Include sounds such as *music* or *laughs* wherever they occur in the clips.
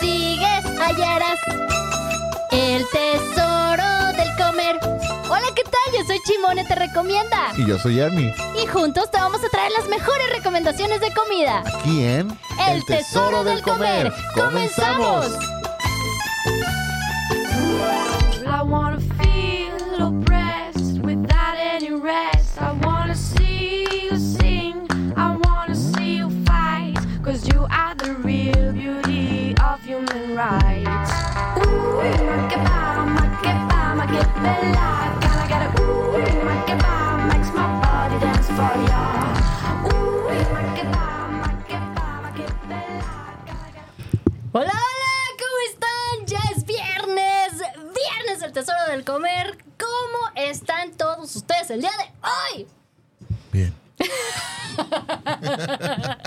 sigues, hallarás el tesoro del comer. Hola, ¿qué tal? Yo soy Chimone, te recomienda. Y yo soy Army. Y juntos te vamos a traer las mejores recomendaciones de comida. Aquí en El tesoro del comer. ¡Comenzamos! Bella. Gotta get it. Ooh, makes my body dance for ya. Ooh. Hola, hola, ¿cómo están? Ya es viernes, viernes del tesoro del comer. ¿Cómo están todos ustedes el día de hoy? Bien. *laughs*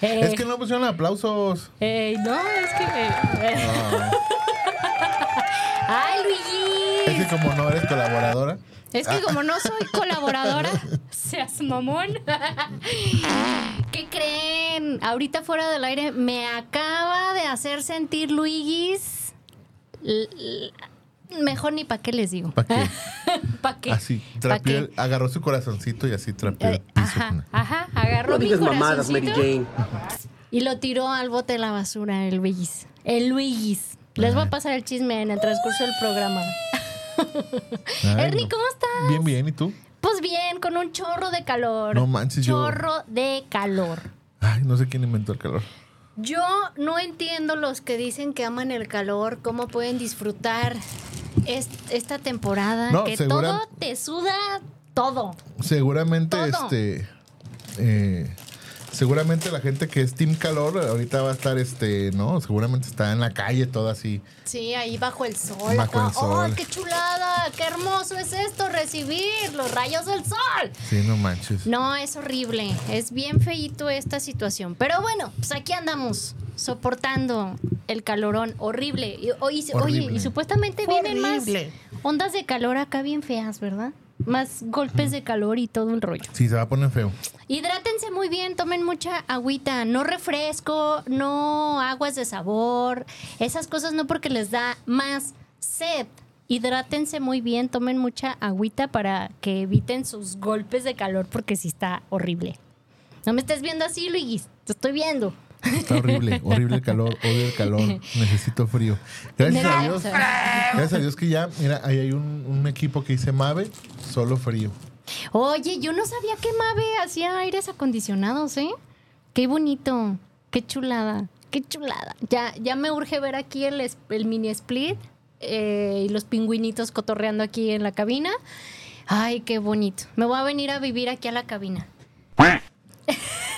Es que no pusieron aplausos. no, es que... eh, *laughs* ¡Ay, Es Luigi! que como no eres colaboradora. Es que como no soy *laughs* colaboradora, seas mamón. *laughs* ¿Qué creen? Ahorita fuera del aire me acaba de hacer sentir Luigis. Mejor ni para qué les digo. ¿Para qué? *laughs* ¿Para qué? Así, ¿Pa' trapeó, qué? agarró su corazoncito y así trapeó el Eh, piso. ajá, ajá, agarró No mi digas mamadas, Mary corazoncito Jane. y lo tiró al bote de la basura, el Luigis. El Luigis. Les voy a pasar el chisme en el transcurso del programa. Ay, Ernie, no. ¿cómo estás? Bien, bien. ¿Y tú? Pues bien, con un chorro de calor. No manches, yo- Chorro de calor. Ay, no sé quién inventó el calor. Yo no entiendo los que dicen que aman el calor, cómo pueden disfrutar est- esta temporada, No, que segura- todo te suda todo. Seguramente, Todo. este. eh, seguramente la gente que es Team Calor ahorita va a estar, este, ¿no? Seguramente está en la calle todo así. Sí, ahí bajo el sol. Bajo el sol. ¡Oh, qué chulada! ¡Qué hermoso es esto! Recibir los rayos del sol. Sí, no manches. No, es horrible. Es bien feíto esta situación. Pero bueno, pues aquí andamos soportando el calorón horrible. Y, oye, y supuestamente vienen más ondas de calor acá bien feas, ¿verdad? Más golpes de calor y todo el rollo. Sí, se va a poner feo. Hidrátense muy bien, tomen mucha agüita, no refresco, no aguas de sabor, esas cosas no porque les da más sed. Hidrátense muy bien, tomen mucha agüita para que eviten sus golpes de calor porque sí está horrible. No me estés viendo así, Luis, te estoy viendo. Está horrible, horrible el calor, odio el calor, necesito frío. Gracias a Dios, gracias a Dios que ya, mira, ahí hay un, un equipo que dice Mave, solo frío. Oye, yo no sabía que Mave hacía aires acondicionados, ¿eh? Qué bonito, qué chulada, qué chulada. Ya, ya me urge ver aquí el mini split eh, y los pingüinitos cotorreando aquí en la cabina. Ay, qué bonito. Me voy a venir a vivir aquí a la cabina.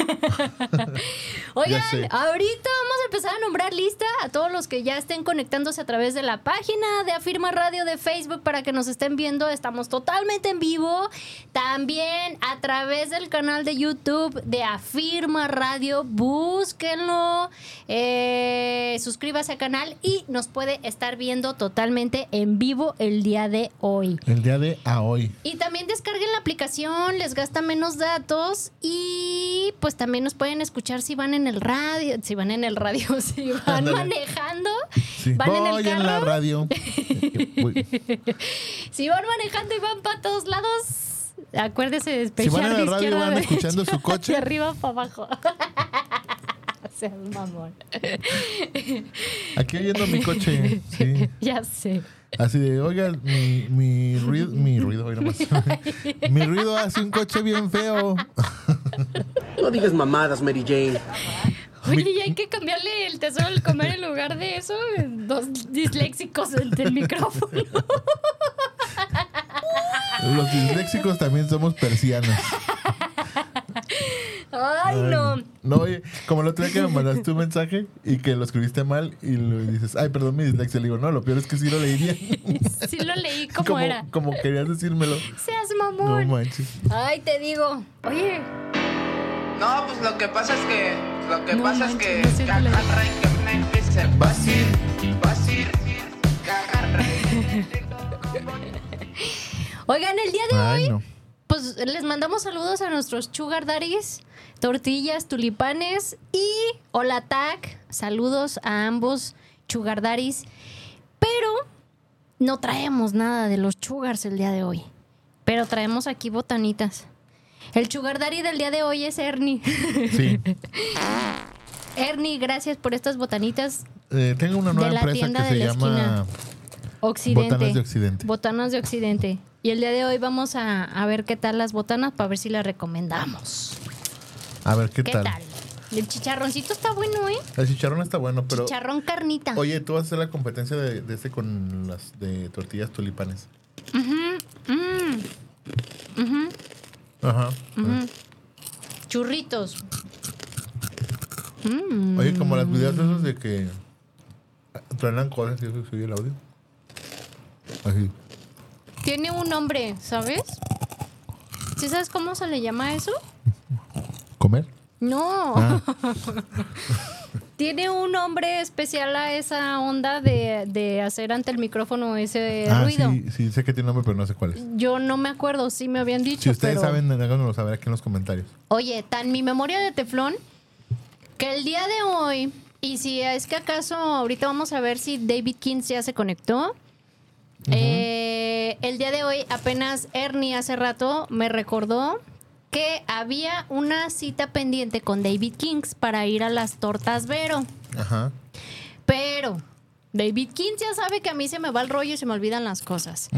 *laughs* Oigan, ahorita vamos a empezar a nombrar lista a todos los que ya estén conectándose a través de la página de Afirma Radio de Facebook para que nos estén viendo. Estamos totalmente en vivo. También a través del canal de YouTube de Afirma Radio. Búsquenlo. eh, suscríbase al canal y nos puede estar viendo totalmente en vivo el día de hoy. El día de a hoy. Y también descarguen la aplicación, les gasta menos datos y pues también nos pueden escuchar si van en el radio, si van en el radio, *laughs* si van manejando, Sí. van en el en la carro, radio. *laughs* Si van manejando y van para todos lados, acuérdese de Si van en de la radio van derecha, escuchando su de coche. arriba para abajo. *laughs* Seas mamón. Aquí oyendo mi coche. Sí. ya sé. Así de, oiga, mi, mi ruido, mi ruido, mi ruido hace un coche bien feo. No digas mamadas, Mary Jane. Oye, y hay que cambiarle el tesoro del comer en lugar de eso. Dos disléxicos entre el micrófono. Los disléxicos también somos persianas. Ay, no. No, oye, como el otro día que me mandaste un mensaje y que lo escribiste mal y lo dices, ay, perdón, mi dislexia. Le digo, no, lo peor es que sí lo leí bien. Sí lo leí *laughs* como, como, era. como querías decírmelo. Seas No mamón. manches. Ay, te digo. Oye, No, pues lo que pasa es que. Lo que No pasa es que. oigan, el día de Ay, hoy, no. pues les mandamos saludos a nuestros sugar daddies. tortillas, tulipanes y hola tag. Saludos a ambos chugardaris. Pero no traemos nada de los chugars el día de hoy. Pero traemos aquí botanitas. El chugardari del día de hoy es Ernie. Sí. *laughs* Ernie, gracias por estas botanitas Eh, tengo una nueva De la empresa que de se la llama. Occidente. Botanas de Occidente. Botanas de Occidente. Y el día de hoy vamos a, a ver qué tal las botanas para ver si las recomendamos. A ver qué, ¿Qué tal. tal? El chicharroncito está bueno, ¿eh? El chicharrón está bueno, pero. Chicharrón carnita. Oye, tú vas a hacer la competencia de, de este con las de tortillas tulipanes. Mm, Ajá. churritos. Mm. Oye, como las videos esos de que truenan cosas y eso se oye el audio. Así. Tiene un nombre, ¿sabes? ¿Sí sabes cómo se le llama eso? ¿Comer? No. Ah. *laughs* Tiene un nombre especial a esa onda de, de hacer ante el micrófono ese ah, ruido. sí, sí, sé que tiene nombre, pero no sé cuál es. Yo no me acuerdo, sí me habían dicho. Si ustedes pero- saben, háganoslo saber aquí en los comentarios. Oye, tan mi memoria de teflón que el día de hoy, y si es que acaso ahorita vamos a ver si David King ya se conectó. Eh, el día de hoy apenas Ernie hace rato me recordó que había una cita pendiente con David Kings para ir a las tortas Vero. Ajá. Pero David King ya sabe que a mí se me va el rollo y se me olvidan las cosas.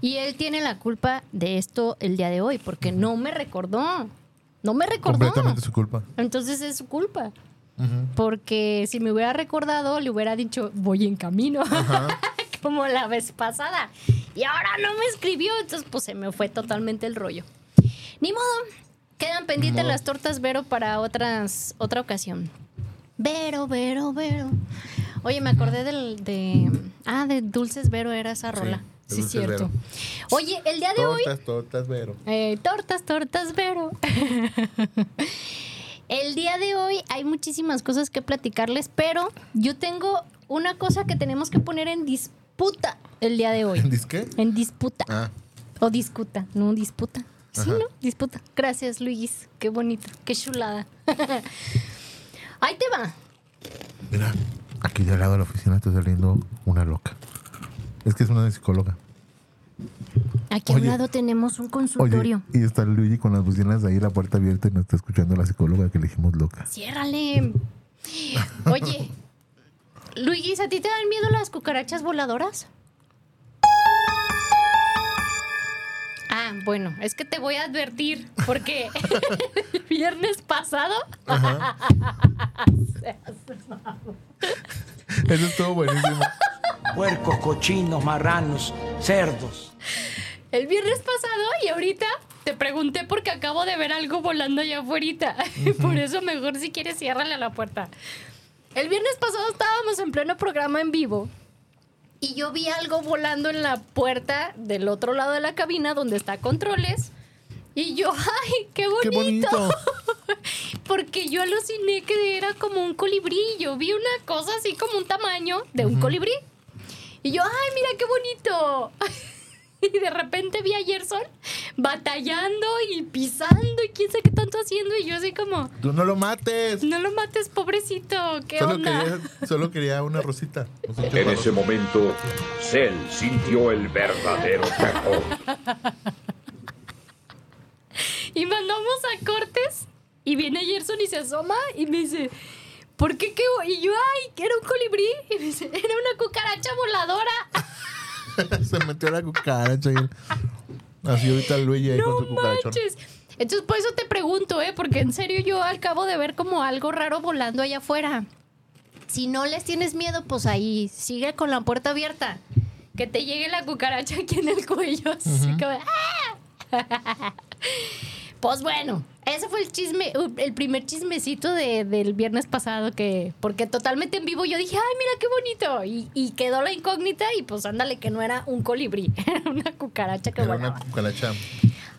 Y él tiene la culpa de esto el día de hoy, porque no me recordó. No me recordó. Completamente su culpa. Entonces es su culpa. Porque si me hubiera recordado, le hubiera dicho, voy en camino. *laughs* Como la vez pasada. Y ahora no me escribió, entonces pues se me fue totalmente el rollo. Ni modo. Quedan pendientes las tortas Vero para otras, otra ocasión. Vero, Vero, Vero. Oye, me acordé del, de... Ah, de Dulces Vero era esa Sí, rola. Sí, Dulces cierto. Vero. Oye, el día de hoy... Tortas, tortas, Vero. Eh, tortas, tortas, Vero. *laughs* El día de hoy hay muchísimas cosas que platicarles, pero yo tengo una cosa que tenemos que poner en disputa el día de hoy. ¿En disque? En disputa. Ah, O discuta, no disputa. Sí, Ajá. ¿no? Disputa. Gracias, Luis. Qué bonito, qué chulada. *laughs* Ahí te va. mira, aquí de al lado de la oficina está saliendo una loca. Es que es una psicóloga. Aquí a un Oye. lado tenemos un Oye, consultorio. y está Luigi con las bocinas ahí, la puerta abierta y nos está escuchando la psicóloga que elegimos loca. Ciérrale. Oye, *laughs* Luis, ¿a ti te dan miedo las cucarachas voladoras? Ah, bueno, es que te voy a advertir porque el *laughs* viernes pasado *laughs* Eso estuvo buenísimo. Puercos, cochinos, marranos, cerdos. El viernes pasado y ahorita te pregunté porque acabo de ver algo volando allá afuera. *laughs* Por eso mejor si quieres ciérrale a la puerta. El viernes pasado estábamos en pleno programa en vivo y yo vi algo volando en la puerta del otro lado de la cabina donde está controles. Y yo, ¡ay, qué bonito! ¡Qué bonito! *laughs* Porque yo aluciné que era como un colibrí. Yo vi una cosa así como un tamaño de un colibrí. Y yo, ¡ay, mira qué bonito! *laughs* *laughs* Y de repente vi a Gerson batallando y pisando y quién sabe qué tanto haciendo. Y yo así como, ¡Tú no lo mates! no lo mates, pobrecito. ¿Qué Solo onda? quería, solo quería una rosita. En ese momento, Cell sintió el verdadero terror. *laughs* Y mandamos a Cortes y viene Gerson y se asoma y me dice, ¿por qué qué? bo-?" Y yo, ay, que era un colibrí. Y me dice, era una cucaracha voladora. *laughs* *laughs* Se metió la cucaracha y Así ahorita Luigi ahí No con su cucarachón. manches. Entonces, por eso te pregunto, ¿eh? Porque en serio yo acabo de ver como algo raro volando allá afuera. Si no les tienes miedo, pues ahí sigue con la puerta abierta. Que te llegue la cucaracha aquí en el cuello. Así como, ¡ah! *laughs* Pues bueno, ese fue el chisme, uh, el primer chismecito de- del viernes pasado que, porque totalmente en vivo yo dije, ay, mira qué bonito. Y, y quedó la incógnita y pues ándale que no era un colibrí, *laughs* era una cucaracha que Era volaba. una cucaracha.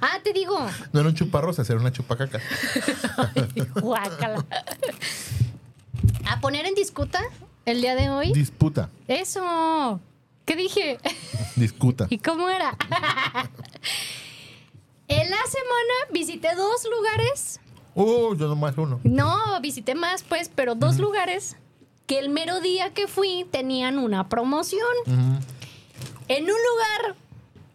Ah, te digo. No era un chuparrosa, era una chupacaca. *laughs* Guácala. A poner en discuta el día de hoy. Disputa. Eso. ¿Qué dije? Discuta. *laughs* ¿Y cómo era? En la semana visité dos lugares Uh, yo nomás uno. No, visité más, pues, pero dos lugares que el mero día que fui tenían una promoción. En un lugar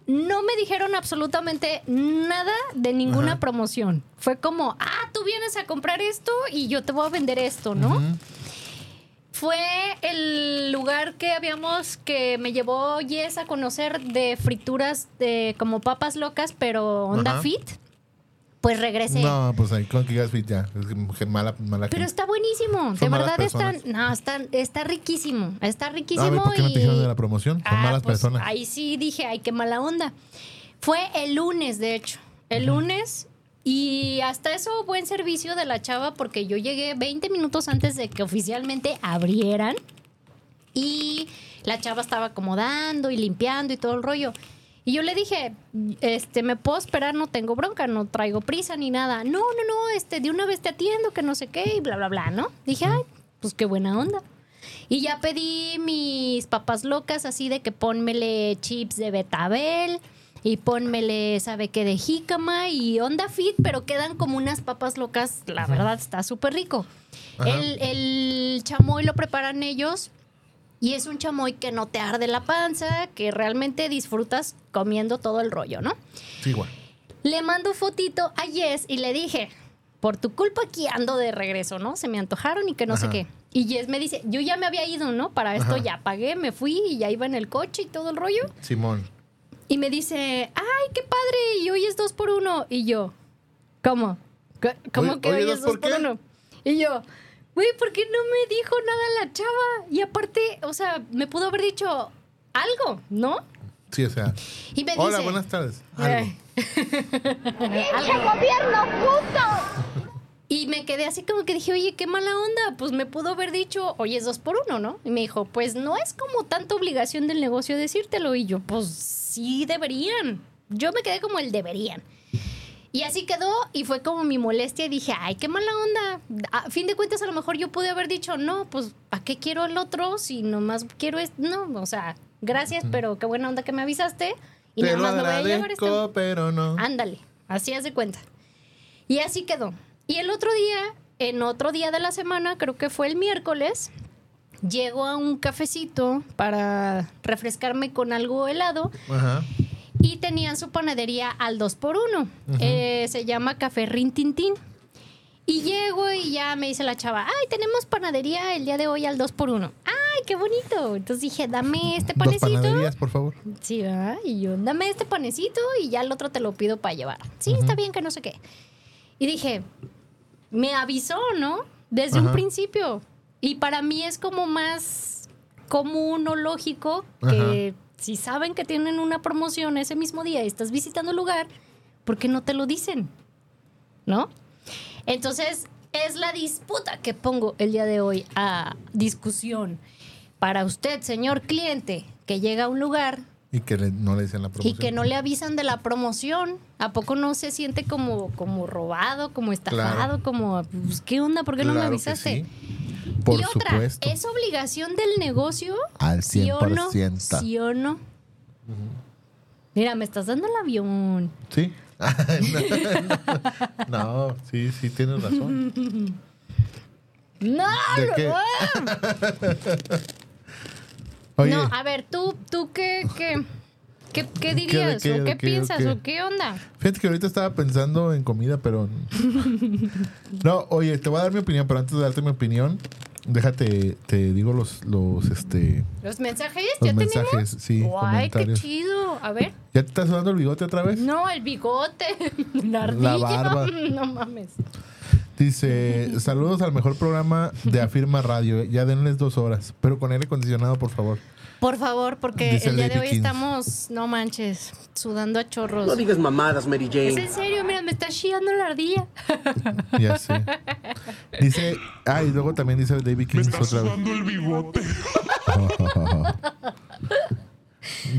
no me dijeron absolutamente nada de ninguna Ajá. promoción. Fue como, ah, tú vienes a comprar esto y yo te voy a vender esto, ¿no? Fue el lugar que habíamos, que me llevó Yes a conocer de frituras de como papas locas, pero onda Ajá. fit. Pues regresé. No, pues ahí con Gigas Fit ya. Es que mala, mala Pero está buenísimo, de Son verdad está, personas. no, está, está riquísimo, está A riquísimo. ¿por qué no y- te dijeron de la promoción? Son Ah, malas pues, personas. Ahí sí dije, ay, qué mala onda. Fue el lunes, de hecho. El lunes. Y hasta eso, buen servicio de la chava, porque yo llegué 20 minutos antes de que oficialmente abrieran. Y la chava estaba acomodando y limpiando y todo el rollo. Y yo le dije, este, ¿me puedo esperar? No tengo bronca, no traigo prisa ni nada. No, no, no, este, de una vez te atiendo, que no sé qué, y bla, bla, bla, ¿no? Dije, ay, pues qué buena onda. Y ya pedí mis papas locas, así de que pónmele chips de betabel y pónmele, ¿sabe qué? De jícama y onda fit, pero quedan como unas papas locas. La verdad, está súper rico. El, el chamoy lo preparan ellos y es un chamoy que no te arde la panza, que realmente disfrutas comiendo todo el rollo, ¿no? Sí, igual. Le mando fotito a Jess y le dije, por tu culpa aquí ando de regreso, ¿no? Se me antojaron y que no sé qué. Y Jess me dice, yo ya me había ido, ¿no? Para esto Ajá. ya pagué, me fui y ya iba en el coche y todo el rollo. Simón. Y me dice, ay, qué padre, y hoy es dos por uno. Y yo, ¿cómo? ¿Qué- ¿Cómo Oye, que hoy ¿dos es dos por uno? Y yo, güey, ¿por qué no me dijo nada la chava? Y aparte, o sea, me pudo haber dicho algo, ¿no? Sí, o sea. Y me Hola, dice, buenas tardes. Algo. *laughs* "Eh, Y me quedé así como que dije, oye, qué mala onda. Pues me pudo haber dicho, oye, es dos por uno, ¿no? Y me dijo, pues no es como tanta obligación del negocio decírtelo. Y yo, pues sí deberían. Yo me quedé como el deberían. Y así quedó y fue como mi molestia y dije, ay, qué mala onda. A fin de cuentas, a lo mejor yo pude haber dicho, no, pues, ¿para qué quiero el otro si nomás quiero esto? No, o sea, gracias, pero qué buena onda que me avisaste. Y Te nada lo más me voy a llevar agradezco, pero no. Ándale, así haz de cuenta. Y así quedó. Y el otro día, en otro día de la semana, creo que fue el miércoles, llego a un cafecito para refrescarme con algo helado Ajá. y tenían su panadería al 2 por 1 se llama Café Rin Tin Tin. Y llego y ya me dice la chava, ay, tenemos panadería el día de hoy al 2 por 1 Ay, qué bonito. Entonces dije, dame este Dos panecito. panaderías, por favor. Sí, ¿verdad? Y yo, dame este panecito y ya el otro te lo pido para llevar. Sí, está bien, que no sé qué. Y dije, me avisó, ¿no? Desde un principio. Y para mí es como más común o lógico que si saben que tienen una promoción ese mismo día y estás visitando el lugar, ¿por qué no te lo dicen? ¿No? Entonces, es la disputa que pongo el día de hoy a discusión. Para usted, señor cliente, que llega a un lugar Y que le- no le dicen la y promoción. que no le avisan de la promoción, ¿a poco no se siente como, como robado, como estafado, Claro. como, pues, ¿qué onda? ¿Por qué no me avisaste? sí. Por y otra, supuesto. ¿es obligación del negocio? Al ¿Sí o no? 100%. ¿Sí o no? Mira, me estás dando el avión. Sí. *laughs* no, sí, sí, tienes razón. *laughs* ¡No! ¿De qué? *laughs* no. Oye, No, a ver, tú, tú qué, qué, qué, qué dirías qué, o qué piensas o qué? onda. fíjate que ahorita estaba pensando en comida, pero. *laughs* No, oye, te voy a dar mi opinión, pero antes de darte mi opinión, déjate, te digo los, los, este, ¿Los mensajes? los ¿Ya mensajes, tenemos? sí, Ay, qué chido. A ver. ¿Ya te estás sudando el bigote otra vez? No, el bigote, *laughs* la ardilla. barba. *laughs* No mames. Dice, saludos al mejor programa de Afirma Radio. Ya denles dos horas, pero con aire acondicionado, por favor. Por favor, porque Dice el día de hoy Kings. estamos, no manches, sudando a chorros. No digas mamadas, Mary Es Jane. en serio, mira, me está chillando la ardilla. Ya sé. Dice, ah, y luego también dice David King otra vez. el bigote.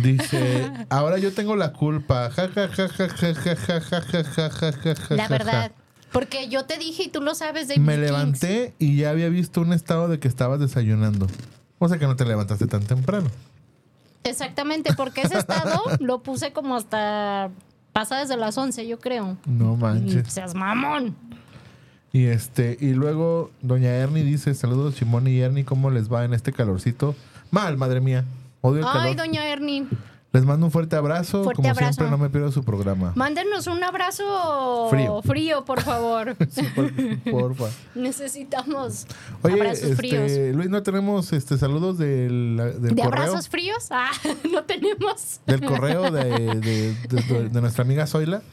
Dice, ahora yo tengo la culpa. Ja, ja, ja, ja, ja, ja, ja, ja, ja, ja, ja, ja, ja, La ja, verdad. Porque yo te dije y tú lo sabes de Me levanté y ya había visto un estado de que estabas desayunando. O sea que no te levantaste tan temprano. Exactamente, porque ese estado *laughs* lo puse como hasta pasadas de las 11, yo creo. No Y manches. seas mamón. Y este, y luego Doña Ernie dice, saludos Chimón y Ernie, ¿cómo les va en este calorcito? Mal, madre mía. Odio el Ay, calor. doña Ernie. Les mando un fuerte abrazo. Fuerte Como abrazo. siempre, no me pierdo su programa. Mándenos un abrazo Frío. frío, por favor. *laughs* Sí, por- porfa. Necesitamos Oye, abrazos fríos. este, Luis, ¿no tenemos este saludos del, del ¿De correo? abrazos fríos? Ah, *laughs* no tenemos. Del correo de, de- de- de nuestra amiga Zoila.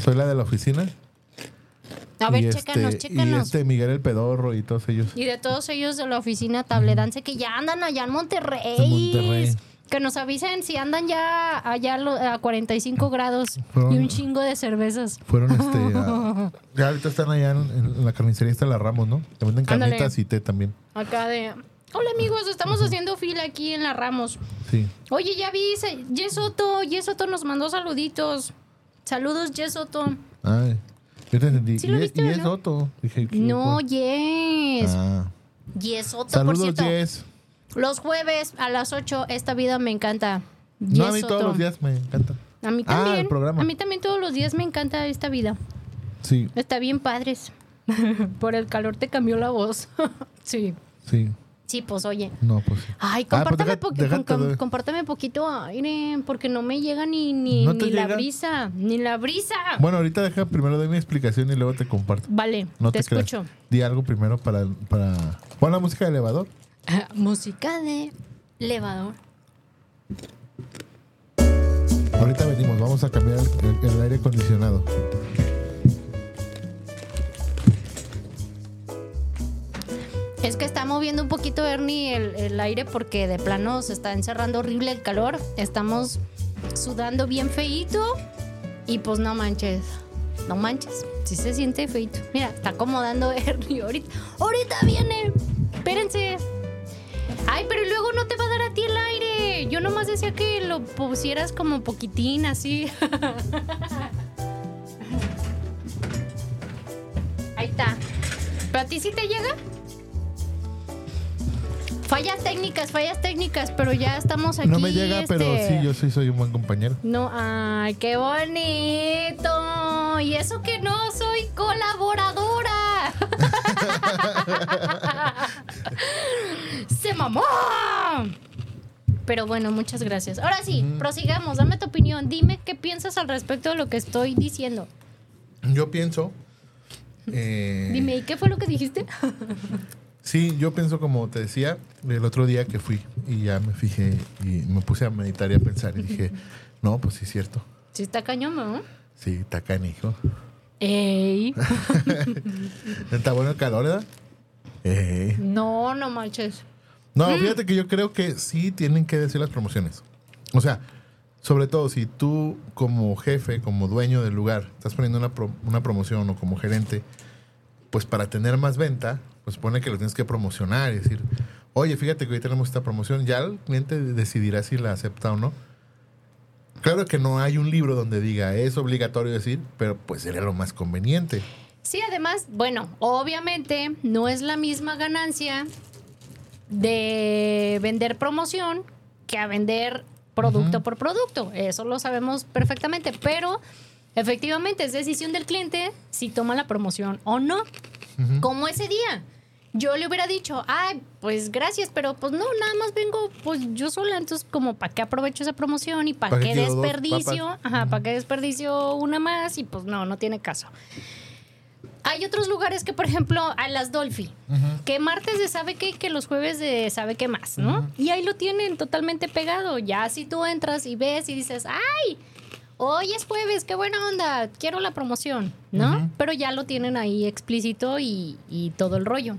Zoila de la oficina. A ver, y chécanos, este, chécanos. Y este Miguel el Pedorro y todos ellos. Y de todos ellos de la oficina Tabledance que ya andan allá en Monterrey. En Monterrey. Que nos avisen si andan ya allá a lo- a 45 grados Fueron- y un chingo de cervezas. Fueron este. *laughs* a- ya ahorita están allá en, en la carnicería está la Ramos, ¿no? Te venden carnitas y té también. Acá de. Hola amigos, estamos haciendo fila aquí en la Ramos. Sí. Oye, ya vi, Yesoto, Yesoto nos mandó saluditos. Saludos, Yesoto. Ay. Yo te entendí. Sí lo viste, y es ¿verdad? Otto. Dije, ¿qué No? Yes. Ah. Yesoto, por Saludos, cierto. Jess. Los jueves a las 8, esta vida me encanta. No, a mí todos los días me encanta. A mí Ah, también. el programa. A mí también todos los días me encanta esta vida. Sí, Está bien padres. *laughs* Por el calor te cambió la voz. *laughs* sí. sí. Sí, pues oye. No, pues sí. Ay, Ah, pues compártame, deja- com- compártame poquito aire, porque no me llega ni, ni, ¿No te ni la brisa. Ni la brisa. Bueno, ahorita deja primero de mi explicación y luego te comparto. Vale, No te, te, creas. escucho. Di algo primero para, para. Pon la música de elevador. *laughs* Música de elevador. Ahorita venimos, vamos a cambiar el, el aire acondicionado. Es que está moviendo un poquito, Ernie, el, el aire porque de plano se está encerrando horrible el calor. Estamos sudando bien feíto y pues no manches. No manches. Sí se siente feíto. Mira, está acomodando *laughs* Ernie ahorita. Ahorita viene. Espérense. Ay, pero luego no te va a dar a ti el aire. Yo nomás decía que lo pusieras como poquitín así. *laughs* Ahí está. ¿Pero a ti sí te llega? Fallas técnicas, fallas técnicas, pero ya estamos aquí. no me llega, pero este, sí, yo sí soy un buen compañero. No, ay, qué bonito. Y eso que no soy colaboradora. *laughs* *laughs* Se mamó. Pero bueno, muchas gracias. Ahora sí, prosigamos. Dame tu opinión. Dime qué piensas al respecto de lo que estoy diciendo. Yo pienso. eh, Dime, ¿y qué fue lo que dijiste? *laughs* Sí, yo pienso como te decía el otro día que fui y ya me fijé y me puse a meditar y a pensar y dije, *laughs* no, pues sí es cierto. Sí, está cañón, ¿no? Sí, está canijo. Ey. *laughs* Está bueno el calor, ¿verdad? Eh. No, no manches. No, fíjate que yo creo que sí tienen que decir las promociones. O sea, sobre todo si tú como jefe, como dueño del lugar, estás poniendo una, pro- una promoción o como gerente, pues para tener más venta, pues pone que lo tienes que promocionar y decir, oye, fíjate que hoy tenemos esta promoción, ya el cliente decidirá si la acepta o no. Claro que no hay un libro donde diga es obligatorio decir, pero pues sería lo más conveniente. Sí, además, bueno, obviamente no es la misma ganancia de vender promoción que a vender producto por producto. Eso lo sabemos perfectamente, pero efectivamente es decisión del cliente si toma la promoción o no. Como ese día. Yo le hubiera dicho, ay, pues gracias, pero pues no, nada más vengo pues yo sola, entonces como para qué aprovecho esa promoción y para ¿Pa' qué dos desperdicio, ajá, para qué desperdicio una más y pues no, no tiene caso. Hay otros lugares que, por ejemplo, a las Dolphy, que martes de sabe qué, que los jueves de sabe qué más, ¿no? Y ahí lo tienen totalmente pegado. Ya si tú entras y ves y dices, ¡ay! Hoy es jueves, qué buena onda, quiero la promoción, ¿no? Pero ya lo tienen ahí explícito y, y todo el rollo.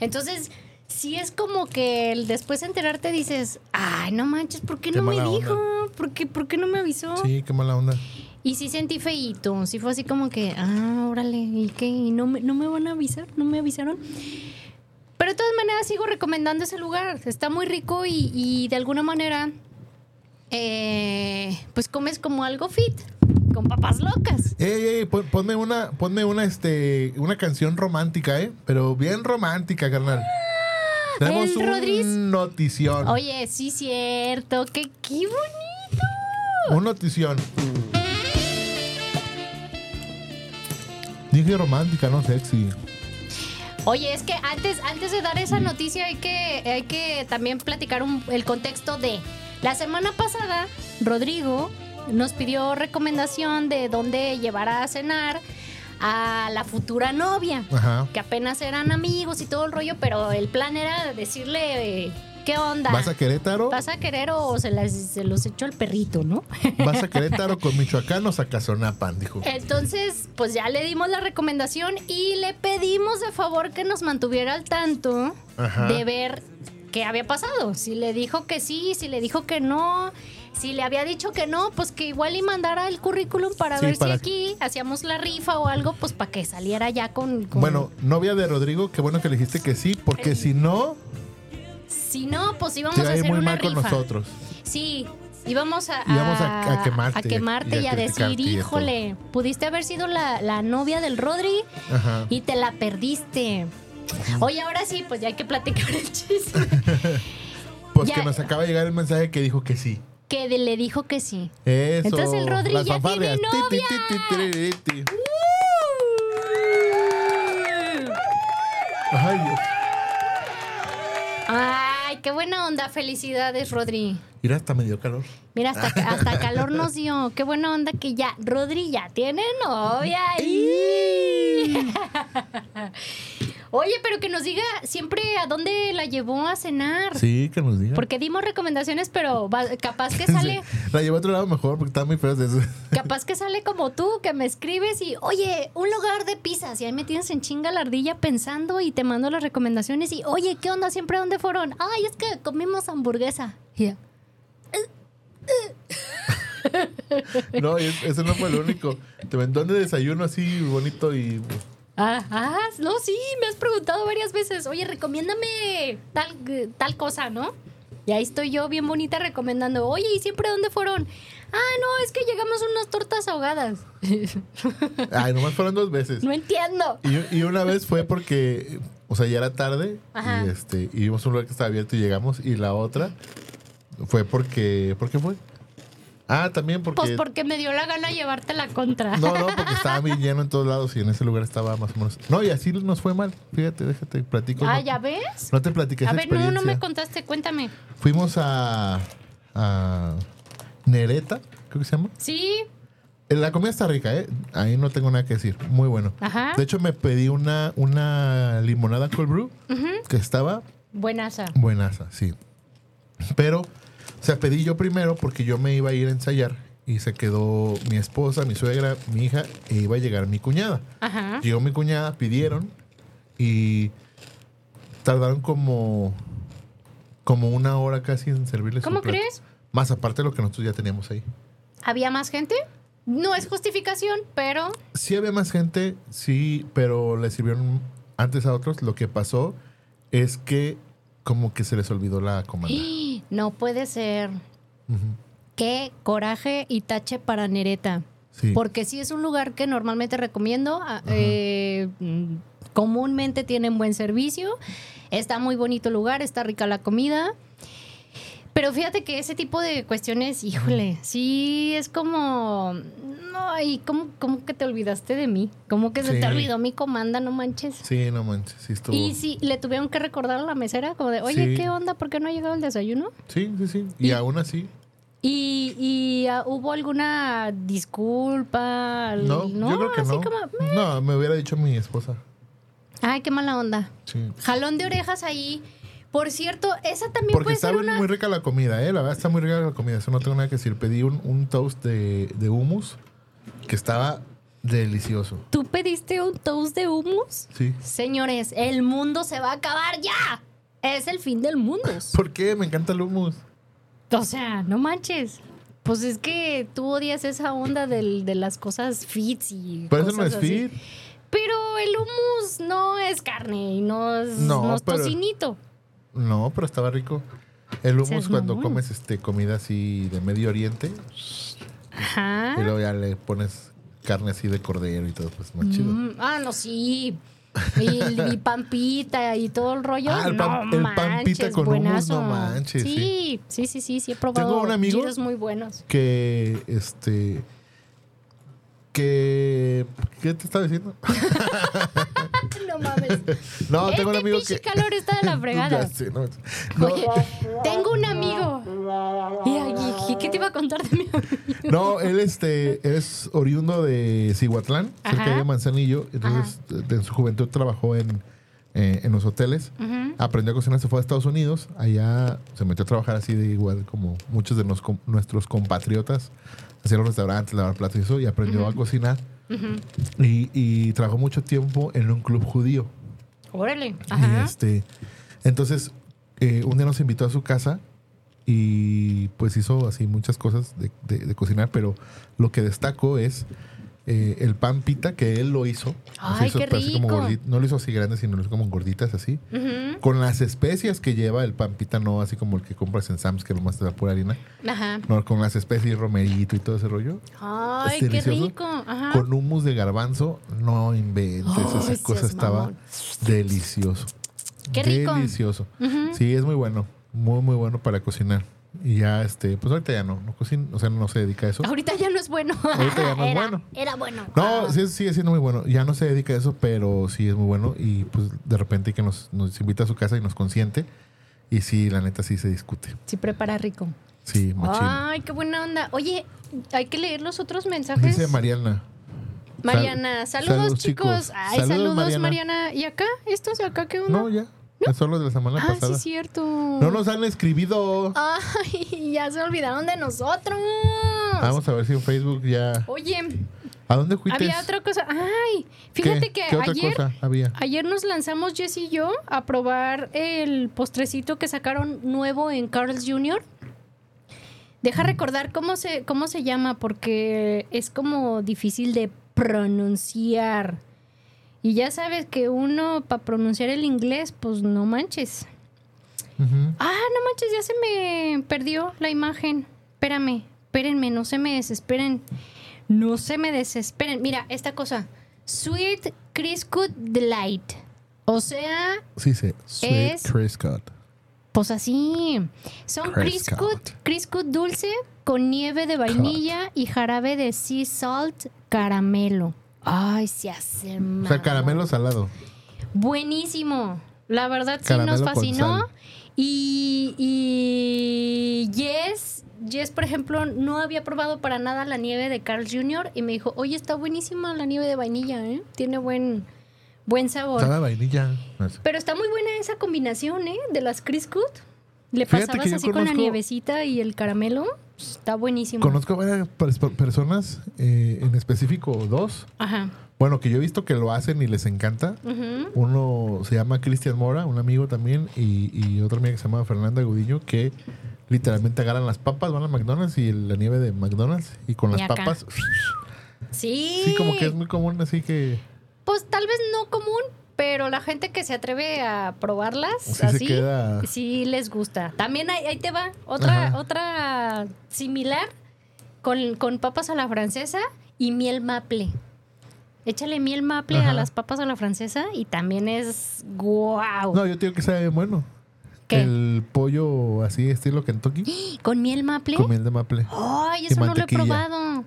Entonces, si es como que el después de enterarte dices, ay, no manches, ¿por qué Qué no me dijo? ¿Por qué, ¿Por qué no me avisó? Sí, qué mala onda. Y sí sentí feíto, sí fue así como que, ah, órale, ¿y qué? ¿Y no me, no me van a avisar? ¿No me avisaron? Pero de todas maneras sigo recomendando ese lugar. Está muy rico y, y de alguna manera, eh, pues comes como algo fit, con papas locas. Ey, ey, pon- ponme una, ponme una, este, una canción romántica, ¿eh? Pero bien romántica, carnal. Tenemos el un Rodríguez. notición. Oye, sí cierto, que qué bonito. Un notición. Dije romántica, no sexy. Oye, es que antes, antes de dar esa noticia hay que, hay que también platicar un- el contexto de la semana pasada, Rodrigo nos pidió recomendación de dónde llevar a cenar a la futura novia, Ajá. que apenas eran amigos y todo el rollo, pero el plan era decirle eh, qué onda. ¿Vas a Querétaro? ¿Vas a querer o se, las- se los echó el perrito, no? ¿Vas a Querétaro *laughs* con michoacanos a Cazonapan? Dijo. Entonces, pues ya le dimos la recomendación y le pedimos de favor que nos mantuviera al tanto Ajá. de ver qué había pasado. Si le dijo que sí, si le dijo que no. Si le había dicho que no, pues que igual y mandara el currículum para Sí, ver para- si aquí hacíamos la rifa o algo, pues para que saliera ya con, con- Bueno, novia de Rodrigo, qué bueno que le dijiste que sí, porque si no, Si no, pues íbamos a hacer muy una mal con rifa. nosotros. Sí, íbamos a, Íbamos a- a quemarte a quemarte y a y a, decir, híjole, pudiste haber sido la, la novia del Rodri Ajá. y te la perdiste. Oye, ahora sí, pues ya hay que platicar el chisme. *laughs* Pues Ya. que nos acaba de llegar el mensaje que dijo que sí. que de- le dijo que sí. Eso. Entonces el Rodri ya tiene Ti, ti, novia. ti, ti, ti, qué buena onda. Felicidades, Rodri. Mira, hasta me dio calor. Mira, hasta, hasta calor nos dio. Qué buena onda que ya. Rodri ya tiene novia. ¡Ih! *laughs* Oye, pero que nos diga siempre a dónde la llevó a cenar. Sí, que nos diga. Porque dimos recomendaciones, pero va- capaz que *laughs* sale, La llevo a otro lado mejor porque está muy feo de eso. *laughs* capaz que sale como tú, que me escribes y, oye, un lugar de pizzas. Y ahí me tienes en chinga la ardilla pensando y te mando las recomendaciones. Y, oye, ¿qué onda? ¿Siempre dónde fueron? Ay, es que comimos hamburguesa. Y yo, *laughs* No, es- ese no fue el único. Te ven de desayuno así bonito y. Ah, ah, no, sí, me has preguntado varias veces, oye, recomiéndame tal, tal cosa, ¿no? Y ahí estoy yo bien bonita recomendando, oye, ¿y siempre dónde fueron? Ah, no, es que llegamos a unas tortas ahogadas. *laughs* Ay, nomás fueron dos veces. No entiendo. Y, y una vez fue porque, o sea, ya era tarde Ajá. y este, y vimos un lugar que estaba abierto y llegamos. Y la otra fue porque, ¿por qué fue? Ah, también porque. Pues porque me dio la gana llevarte la contra. No, no, porque estaba bien lleno en todos lados y en ese lugar estaba más o menos. No, y así nos fue mal. Fíjate, déjate, platico. Ah, no, ¿ya ves? no te platiqué A ver, no, experiencia. no me contaste, cuéntame. Fuimos a, a Nereta, creo que se llama. Sí, La comida está rica, ¿eh? Ahí no tengo nada que decir. Muy bueno. Ajá. De hecho, me pedí una, una limonada cold brew que estaba buenaza. buenaza, sí. Pero, sea, pedí yo primero porque yo me iba a ir a ensayar y se quedó mi esposa, mi suegra, mi hija e iba a llegar mi cuñada. Ajá. Llegó mi cuñada, pidieron y tardaron como, como una hora casi en servirles su ¿Cómo plato. crees? Más aparte de lo que nosotros ya teníamos ahí. ¿Había más gente? No es justificación, pero Sí había más gente, sí, pero le sirvieron antes a otros. Lo que pasó es que como que se les olvidó la comanda. *gasps* *gasps* *gasps* no puede ser. Ujú. Qué coraje y tache para Nereta. Sí. Porque sí es un lugar que normalmente recomiendo. ah, eh, mm, comúnmente tienen buen servicio. Está muy bonito el lugar, está rica la comida. Pero fíjate que ese tipo de cuestiones, híjole, sí es como. No, y ¿cómo, cómo que te olvidaste de mí? ¿Cómo que se te olvidó mi comanda? No manches. Sí, no manches, sí estuvo. Y sí, le tuvieron que recordar a la mesera, como de, oye, Sí. ¿qué onda? ¿Por qué no ha llegado el desayuno? Sí, sí, sí. Y, Y- aún así, ¿Y, y, ah, hubo alguna disculpa? no, yo creo que así no. como, "Meh". No, me hubiera dicho mi esposa. Ay, qué mala onda. Sí. Jalón de orejas ahí. Por cierto, esa también Porque puede está ser muy- una... muy rica la comida, ¿eh? La verdad está muy rica la comida. Eso no tengo nada que decir. Pedí un, un toast de, de hummus que estaba delicioso. ¿Tú pediste un toast de humus? Sí. Señores, el mundo se va a acabar ya. Es el fin del mundo. *laughs* ¿Por qué? Me encanta el hummus. O sea, no manches. Pues es que tú odias esa onda del- de las cosas fits y Pero eso cosas no es así. fit. Pero el hummus no es carne y no es, No, no es tocinito. No, pero estaba rico. El hummus cuando comes este comida así de Medio Oriente Ajá. y luego ya le pones carne así de cordero y todo, pues más chido. Mm, ah, no, sí. Y, y *laughs* pampita y todo el rollo. Ah, el no pan- el pampita con hummus, no manches, Sí, sí, sí, sí, sí, he probado Tengo un amigo- muy buenos. Que este que ¿qué te estaba diciendo? *laughs* No mames. *laughs* No, tengo un este amigo pinche que. calor está de la *laughs* fregada. No, *laughs* no, Oye, tengo un amigo. Y, y- ¿qué te iba a contar de mi amigo? no, él este, es oriundo de Cihuatlán, cerca de Manzanillo. Entonces, en su juventud trabajó en, eh, en los hoteles. Aprendió a cocinar, se fue a Estados Unidos. Allá se metió a trabajar así de igual como muchos de nos- com- nuestros compatriotas. Hacía los restaurantes, lavar platos y eso. Y aprendió a cocinar. Y, y trabajó mucho tiempo en un club judío. Órale. Y Ajá. este, entonces, eh, un día nos invitó a su casa y pues hizo así muchas cosas de, de- de cocinar, pero lo que destaco es eh, el pan pita que él lo hizo. Ay, qué como no lo hizo así grande, sino lo hizo como gorditas así. Con las especias que lleva el pan pita, no así como el que compras en Sam's, que nomás te da pura harina. Ajá. No, con las especies, romerito y todo ese rollo. Ay, Es qué rico. Ajá. Con hummus de garbanzo, no inventes. Esa cosa estaba mamón. delicioso. Qué rico. Delicioso. Sí, es muy bueno. Muy, muy bueno para cocinar. Y ya, este, pues ahorita ya no, no cocina, o sea, no se dedica a eso. Ahorita ya no es bueno. Ahorita ya no es era, bueno. Era bueno. No, Ah. sí, sigue siendo muy bueno. Ya no se dedica a eso, pero sí es muy bueno. Y pues de repente que nos, nos invita a su casa y nos consiente. Y sí, la neta sí se discute. Sí prepara rico. Sí, machín. Ay, qué buena onda. Oye, hay que leer los otros mensajes. Dice Mariana. Mariana, Sal- saludos, saludos, chicos. chicos. Ay, Saludos, saludos, Mariana. Mariana. ¿Y acá? ¿Estos de acá qué onda? No, ya. Es solo de la semana ah, sí, pasada. es cierto. No nos han escribido. Ay, ya se olvidaron de nosotros. Vamos a ver si en Facebook ya. Oye, ¿A dónde fuiste? había otra cosa. Ay, fíjate que ¿Qué otra ayer, cosa había? ayer nos lanzamos Jess y yo a probar el postrecito que sacaron nuevo en Carl's Jr. Deja Mm. recordar cómo se, cómo se llama, porque es como difícil de pronunciar. Y ya sabes que uno, para pronunciar el inglés, pues no manches. Ah, no manches, ya se me perdió la imagen. Espérame, espérenme, no se me desesperen. No se me desesperen. Mira, esta cosa. Sweet Criscut Delight. O sea, Sí, sí. Sweet Es- Criscut. pues así. Son Criscut. Criscut, Criscut dulce con nieve de vainilla y jarabe de sea salt caramelo. Ay, se hace O sea, caramelo salado. Buenísimo. La verdad sí nos fascinó. Y, y Jess, Jess, por ejemplo, no había probado para nada la nieve de Carl Jr. y me dijo, oye, está buenísima la nieve de vainilla, ¿eh? Tiene buen, buen sabor. Sabe a vainilla. No sé. Pero está muy buena esa combinación, ¿eh? De las Criscut. Le Fíjate pasabas así con la nievecita y el caramelo. Está buenísimo. Conozco a varias pers- personas, eh, en específico dos. Ajá. Bueno, que yo he visto que lo hacen y les encanta. Ujú. Uno se llama Cristian Mora, un amigo también, y, y otra amiga que se llama Fernanda Gudiño, que literalmente agarran las papas, van a McDonald's y la nieve de McDonald's, y con Y las acá. papas, Sí. sí, como que es muy común, así que Pues tal vez no común, pero la gente que se atreve a probarlas Sí así, queda- sí les gusta. También ahí, ahí te va otra Ajá. otra similar con, con papas a la francesa y miel maple. Échale miel maple Ajá. a las papas a la francesa y también es guau. no, yo digo que sabe bueno. ¿Qué? El pollo así estilo Kentucky *gasps* ¿Con miel maple? con miel de maple. Ay, eso no lo he probado.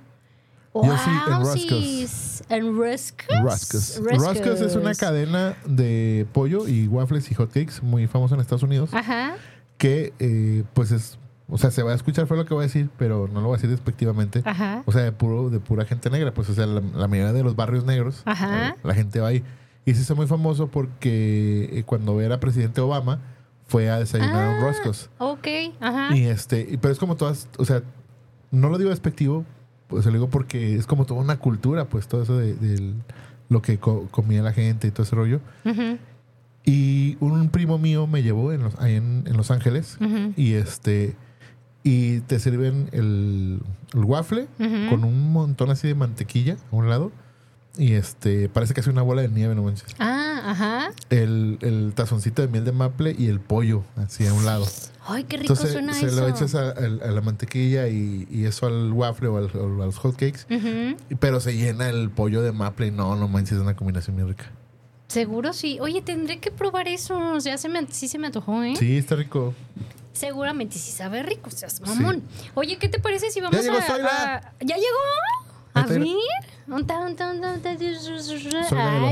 Yo sí, en Wow, Roscoe's. sis. ¿En Roscoe's? Roscoe's. Roscoe's es una cadena de pollo y waffles y hotcakes muy famosa en Estados Unidos. Ajá. que eh, pues es, o sea, se va a escuchar fue lo que voy a decir, pero no lo voy a decir despectivamente. Ajá. O sea, de puro, de pura gente negra, pues o sea, la, la mayoría de los barrios negros, Ajá. eh, la gente va ahí. Y se hizo muy famoso porque eh, cuando era presidente Obama fue a desayunar a un Ah, Roscoe's. Ok, ajá. Y este, pero es como todas, o sea, no lo digo despectivo, pues lo digo porque es como toda una cultura, pues todo eso de, del- lo que co- comía la gente y todo ese rollo. Y un primo mío me llevó en los, ahí en, en Los Ángeles y este y te sirven el, el waffle con un montón así de mantequilla a un lado y este parece que hace una bola de nieve, no manches. Ah, ajá. El, el tazoncito de miel de maple y el pollo así a un lado. Ay, qué rico Entonces suena se eso. lo echas a, a- a la mantequilla y, y eso al waffle o, al- o a los hotcakes, Ujú. y- pero se llena el pollo de maple y no, no manches, es una combinación muy rica. Seguro sí. Oye, tendré que probar eso. O sea, se me, sí se me antojó, ¿eh? Sí, está rico. Seguramente sí sabe rico, seas mamón. Oye, ¿qué te parece si vamos llegó a, a- ¿Ya llegó? A ver.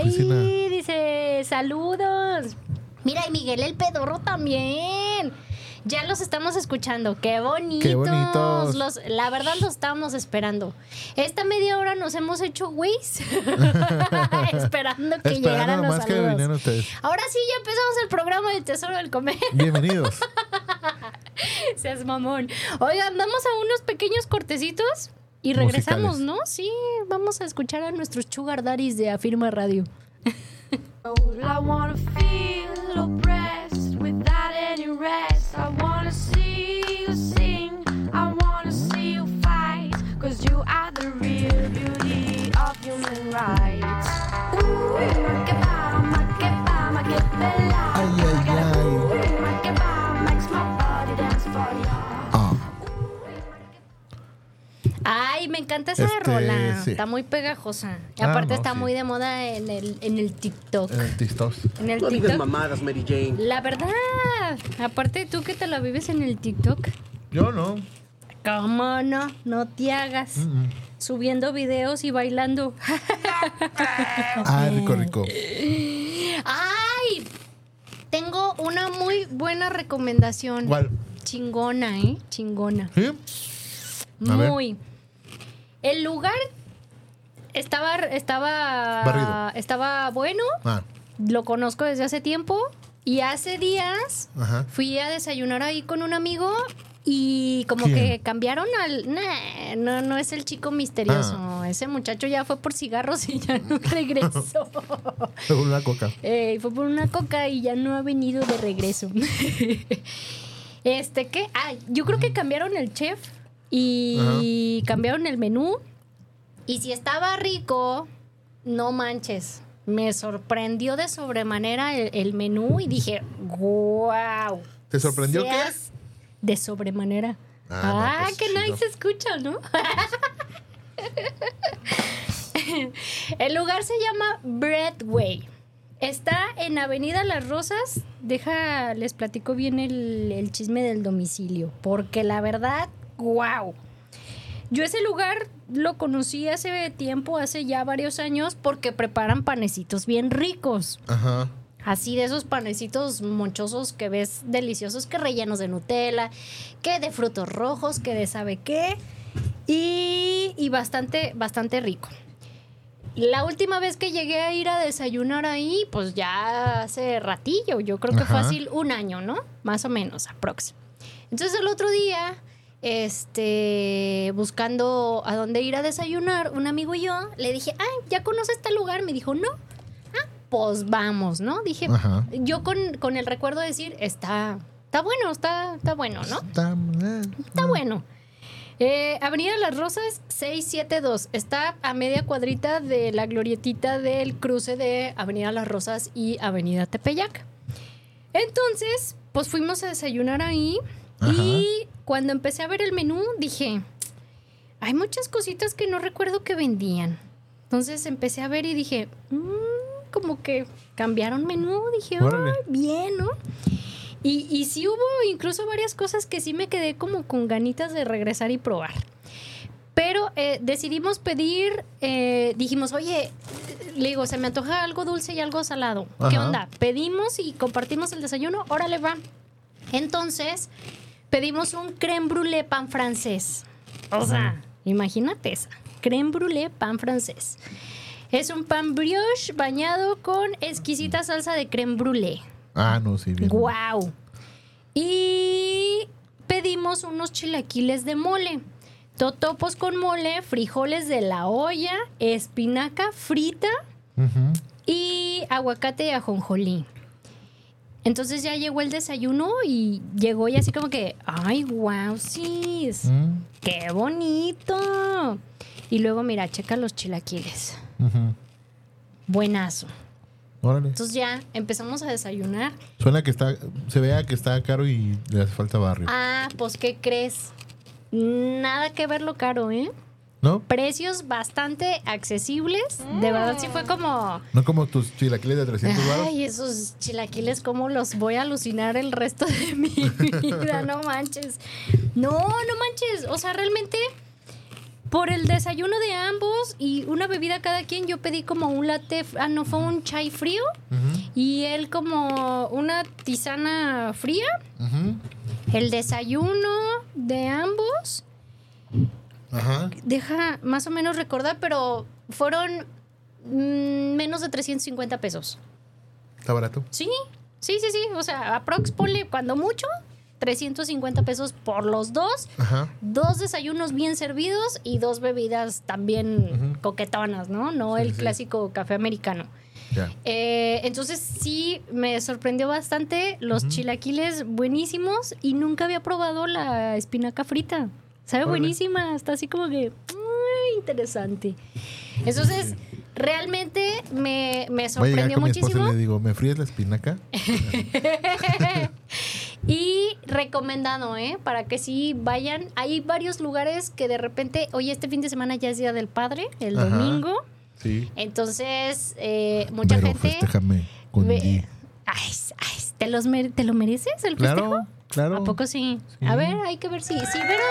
Ahí dice saludos. Mira, y Miguel el pedorro también. Ya los estamos escuchando. Qué bonitos. Qué bonitos. Los, la verdad los estábamos esperando. Esta media hora nos hemos hecho güeyes. *laughs* esperando que Esperando llegaran los saludos. ustedes. Ahora sí, ya empezamos el programa del Tesoro del Comer. Bienvenidos. *laughs* Seas mamón. Oigan, vamos a unos pequeños cortecitos y regresamos, Musicales. ¿no? Sí, vamos a escuchar a nuestros sugar daddies de Afirma Radio. *laughs* I wanna feel oppressed without any rest. I wanna see you sing. I wanna see you fight. Cause you are the real beauty of human rights. Ooh, Ay, me encanta esa Este, rola. sí. Está muy pegajosa. Y Ah, aparte no, está sí. muy de moda en el, en el TikTok. en el TikTok. En el No digas TikTok. mamadas, Mary Jane. La verdad. Aparte tú que te la vives en el TikTok. Yo no. ¿Cómo no? No te hagas. Mm. Subiendo videos y bailando. *laughs* Ah, rico, rico. ¡Ay! Tengo una muy buena recomendación. ¿Cuál? Chingona, ¿eh? Chingona. ¿Sí? A ver. Muy. El lugar estaba, estaba, Barrido. estaba bueno. Ah, Lo conozco desde hace tiempo. Y hace días ajá. fui a desayunar ahí con un amigo y como ¿Quién? que cambiaron al... Nah, no, no es el chico misterioso. Ah. Ese muchacho ya fue por cigarros y ya no *laughs* regresó. Según una coca. Eh, fue por una coca y ya no ha venido de regreso. *laughs* este, ¿qué? Ah, yo creo que cambiaron el chef y cambiaron el menú. Y si estaba rico, no manches. Me sorprendió de sobremanera el, el menú y dije, wow. ¿Te sorprendió qué? De sobremanera. Ah, Ah, no, pues, nice se escucha, ¿no? *laughs* El lugar se llama Breadway. Está en Avenida Las Rosas. Deja, les platico bien el, el chisme del domicilio. Porque la verdad, wow. Yo ese lugar lo conocí hace tiempo, hace ya varios años, porque preparan panecitos bien ricos. Ajá. Así de esos panecitos monchosos que ves deliciosos, que rellenos de Nutella, que de frutos rojos, que de sabe qué. Y, y bastante, bastante rico. La última vez que llegué a ir a desayunar ahí, pues ya hace ratillo, yo creo que Ajá. fácil un año, ¿no? Más o menos, aprox. Entonces el otro día, este, buscando a dónde ir a desayunar, un amigo y yo le dije, ay, ¿ya conoces este lugar? Me dijo, no. Ah, pues vamos, ¿no? Dije, Ajá. yo con, con el recuerdo de decir, está, está bueno, está, está bueno, ¿no? Está, eh, Está bueno. Eh, Avenida Las Rosas 672. Está a media cuadrita de la glorietita del cruce de Avenida Las Rosas y Avenida Tepeyac. Entonces, pues fuimos a desayunar ahí y cuando empecé a ver el menú dije, hay muchas cositas que no recuerdo que vendían. Entonces empecé a ver y dije, "Mm, como que cambiaron menú. Dije, Órale. "Ay, bien, ¿no? Y, y sí hubo incluso varias cosas que sí me quedé como con ganitas de regresar y probar. Pero eh, decidimos pedir, eh, dijimos, oye, le digo, se me antoja algo dulce y algo salado. ¿Qué onda? Pedimos y compartimos el desayuno, órale va. Entonces, pedimos un creme brûlée pan francés. O sea, imagínate esa. Creme brûlée pan francés. Es un pan brioche bañado con exquisita salsa de creme brûlée. Ah, no, sí, bien. ¡Guau! Y pedimos unos chilaquiles de mole. Totopos con mole, frijoles de la olla, espinaca frita y aguacate y ajonjolí. Entonces ya llegó el desayuno y llegó y así como que, ¡ay, wow, sí! Mm, ¡Qué bonito! Y luego, mira, checa los chilaquiles. ujú. Buenazo. Órale. Entonces ya empezamos a desayunar. Suena que está, se vea que está caro y le hace falta barrio. Ah, pues ¿qué crees? Nada que ver lo caro, ¿eh? ¿No? Precios bastante accesibles. De verdad sí fue como... No como tus chilaquiles de 300 baros. Ay, esos chilaquiles, ¿cómo los voy a alucinar el resto de *laughs* mi vida? No manches. No, no manches. O sea, realmente, por el desayuno de ambos y una bebida cada quien, yo pedí como un latte, ah, no, fue un chai frío y él como una tisana fría. El desayuno de ambos, Ajá. deja más o menos recordar, pero fueron mm, menos de 350 pesos. Está barato. Sí, sí, sí, sí. O sea, aprox, ponle cuando mucho, 350 pesos por los dos. Ajá. Dos desayunos bien servidos y dos bebidas también coquetonas, ¿no? No Sí, el sí. clásico café americano. Ya. Eh, entonces sí, me sorprendió bastante los chilaquiles buenísimos y nunca había probado la espinaca frita. Sabe buenísima, está así como que muy interesante. Entonces, realmente me, me Voy a llegar sorprendió mi esposa muchísimo. y le digo, ¿me fríes la espinaca? *laughs* Y recomendado, ¿eh? Para que sí vayan. Hay varios lugares que de repente, oye, este fin de semana ya es Día del Padre, el Ajá. domingo. Sí. Entonces, eh, mucha Pero gente... festéjame con ve-. Ay, ay, ¿te, los ¿te lo mereces el Claro, festejo? claro. ¿A poco sí? Sí. A ver, hay que ver si, si Vero,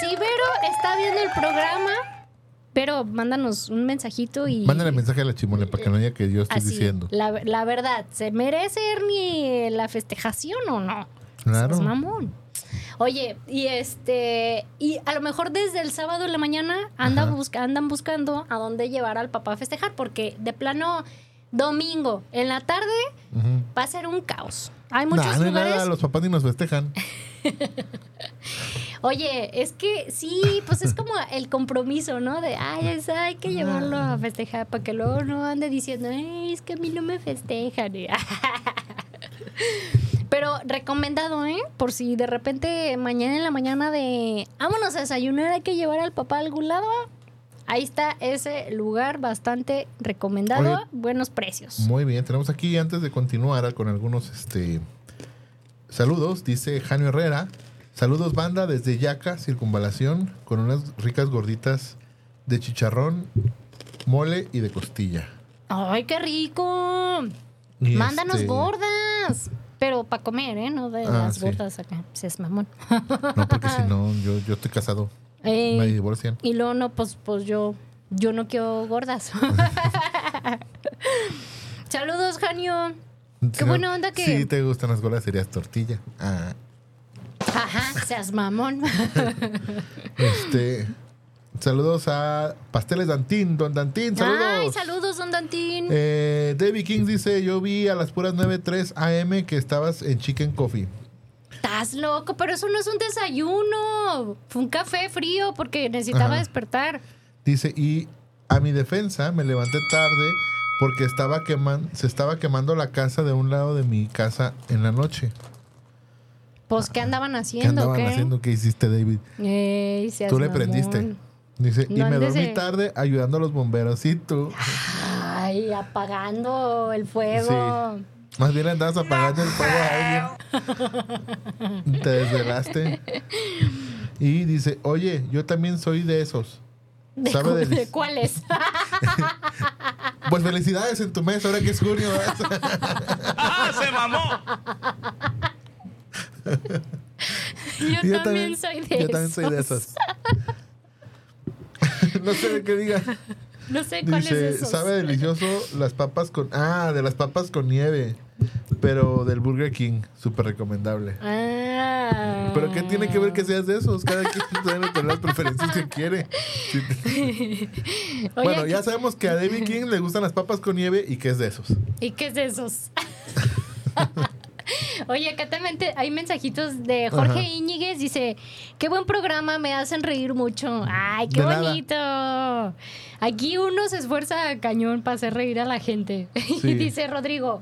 si Vero está viendo el programa, pero mándanos un mensajito y... Mándale mensaje a la chimole para que no diga que yo estoy Así, diciendo. La, la verdad, ¿se merece Ernie la festejación o no? Claro. Seas mamón. Oye, y este, y a lo mejor desde el sábado en la mañana anda Ajá. busca- andan buscando a dónde llevar al papá a festejar, porque de plano, domingo en la tarde va a ser un caos. Hay muchos Nah, no hay nada, los papás ni nos festejan. *laughs* Oye, es que sí, pues es como el compromiso, ¿no? De, ay, es- hay que llevarlo a festejar para que luego no ande diciendo, "Ay, es que a mí no me festejan. *laughs* Pero recomendado, ¿eh? Por si de repente mañana en la mañana de, vámonos a desayunar, hay que llevar al papá a algún lado. Ahí está ese lugar bastante recomendado, Oye. buenos precios. Muy bien, tenemos aquí antes de continuar con algunos este saludos, dice Janio Herrera. Saludos banda desde Yaca, circunvalación, con unas ricas gorditas de chicharrón, mole y de costilla. ¡Ay, qué rico! Y Mándanos este, gordas. Pero para comer, ¿eh? No de Ah, las sí. gordas acá. Se es mamón. No, porque si no, *laughs* yo, yo estoy casado. Eh, Me divorcian. y luego no, pues, pues yo, yo no quiero gordas. *laughs* Saludos, Janio. Qué Si buena onda que- Si te gustan las gordas, serías tortilla. Ah, Ajá, seas mamón. *laughs* este. Saludos a Pasteles Dantín, Don Dantín, saludos. Ay, saludos, don Dantín. Eh, David King dice, yo vi a las puras 9.3 AM que estabas en Chicken Coffee. Estás loco, pero eso no es un desayuno. Fue un café frío porque necesitaba Ajá. despertar. Dice, y a mi defensa me levanté tarde porque estaba queman, se estaba quemando la casa de un lado de mi casa en la noche. Pues, ¿qué andaban ¿Qué haciendo? andaban qué? haciendo? ¿Qué hiciste, David? Ey, Tú le mamón. prendiste. Dice, y me dormí de- tarde ayudando a los bomberos. ¿Y tú? Ay, apagando el fuego. Sí. Más bien andabas apagando el fuego a alguien. *laughs* Te desvelaste. Y dice, oye, yo también soy de esos. ¿De, ¿Sabe cu- de- de cuáles? *laughs* *laughs* Pues felicidades en tu mes, ahora que es junio. ¡Ah, se mamó! Yo, también, soy de Yo también soy de esos. esas. *laughs* no sé de qué diga. *laughs* No sé cuáles Dice, esos. sabe delicioso las papas con... Ah, de las papas con nieve. Pero del Burger King, súper recomendable. Ah. Pero ¿qué tiene que ver que seas de esos? Cada quien *laughs* debe tener las preferencias que quiere. Oye, bueno, aquí- ya sabemos que a David King le gustan las papas con nieve y que es de esos. ¿Y qué es de esos? Oye, acá también te- hay mensajitos de Jorge Ajá. Íñiguez. Dice, qué buen programa, me hacen reír mucho. Ay, qué De nada. bonito. Aquí uno se esfuerza a cañón para hacer reír a la gente. *laughs* Sí. Y dice Rodrigo,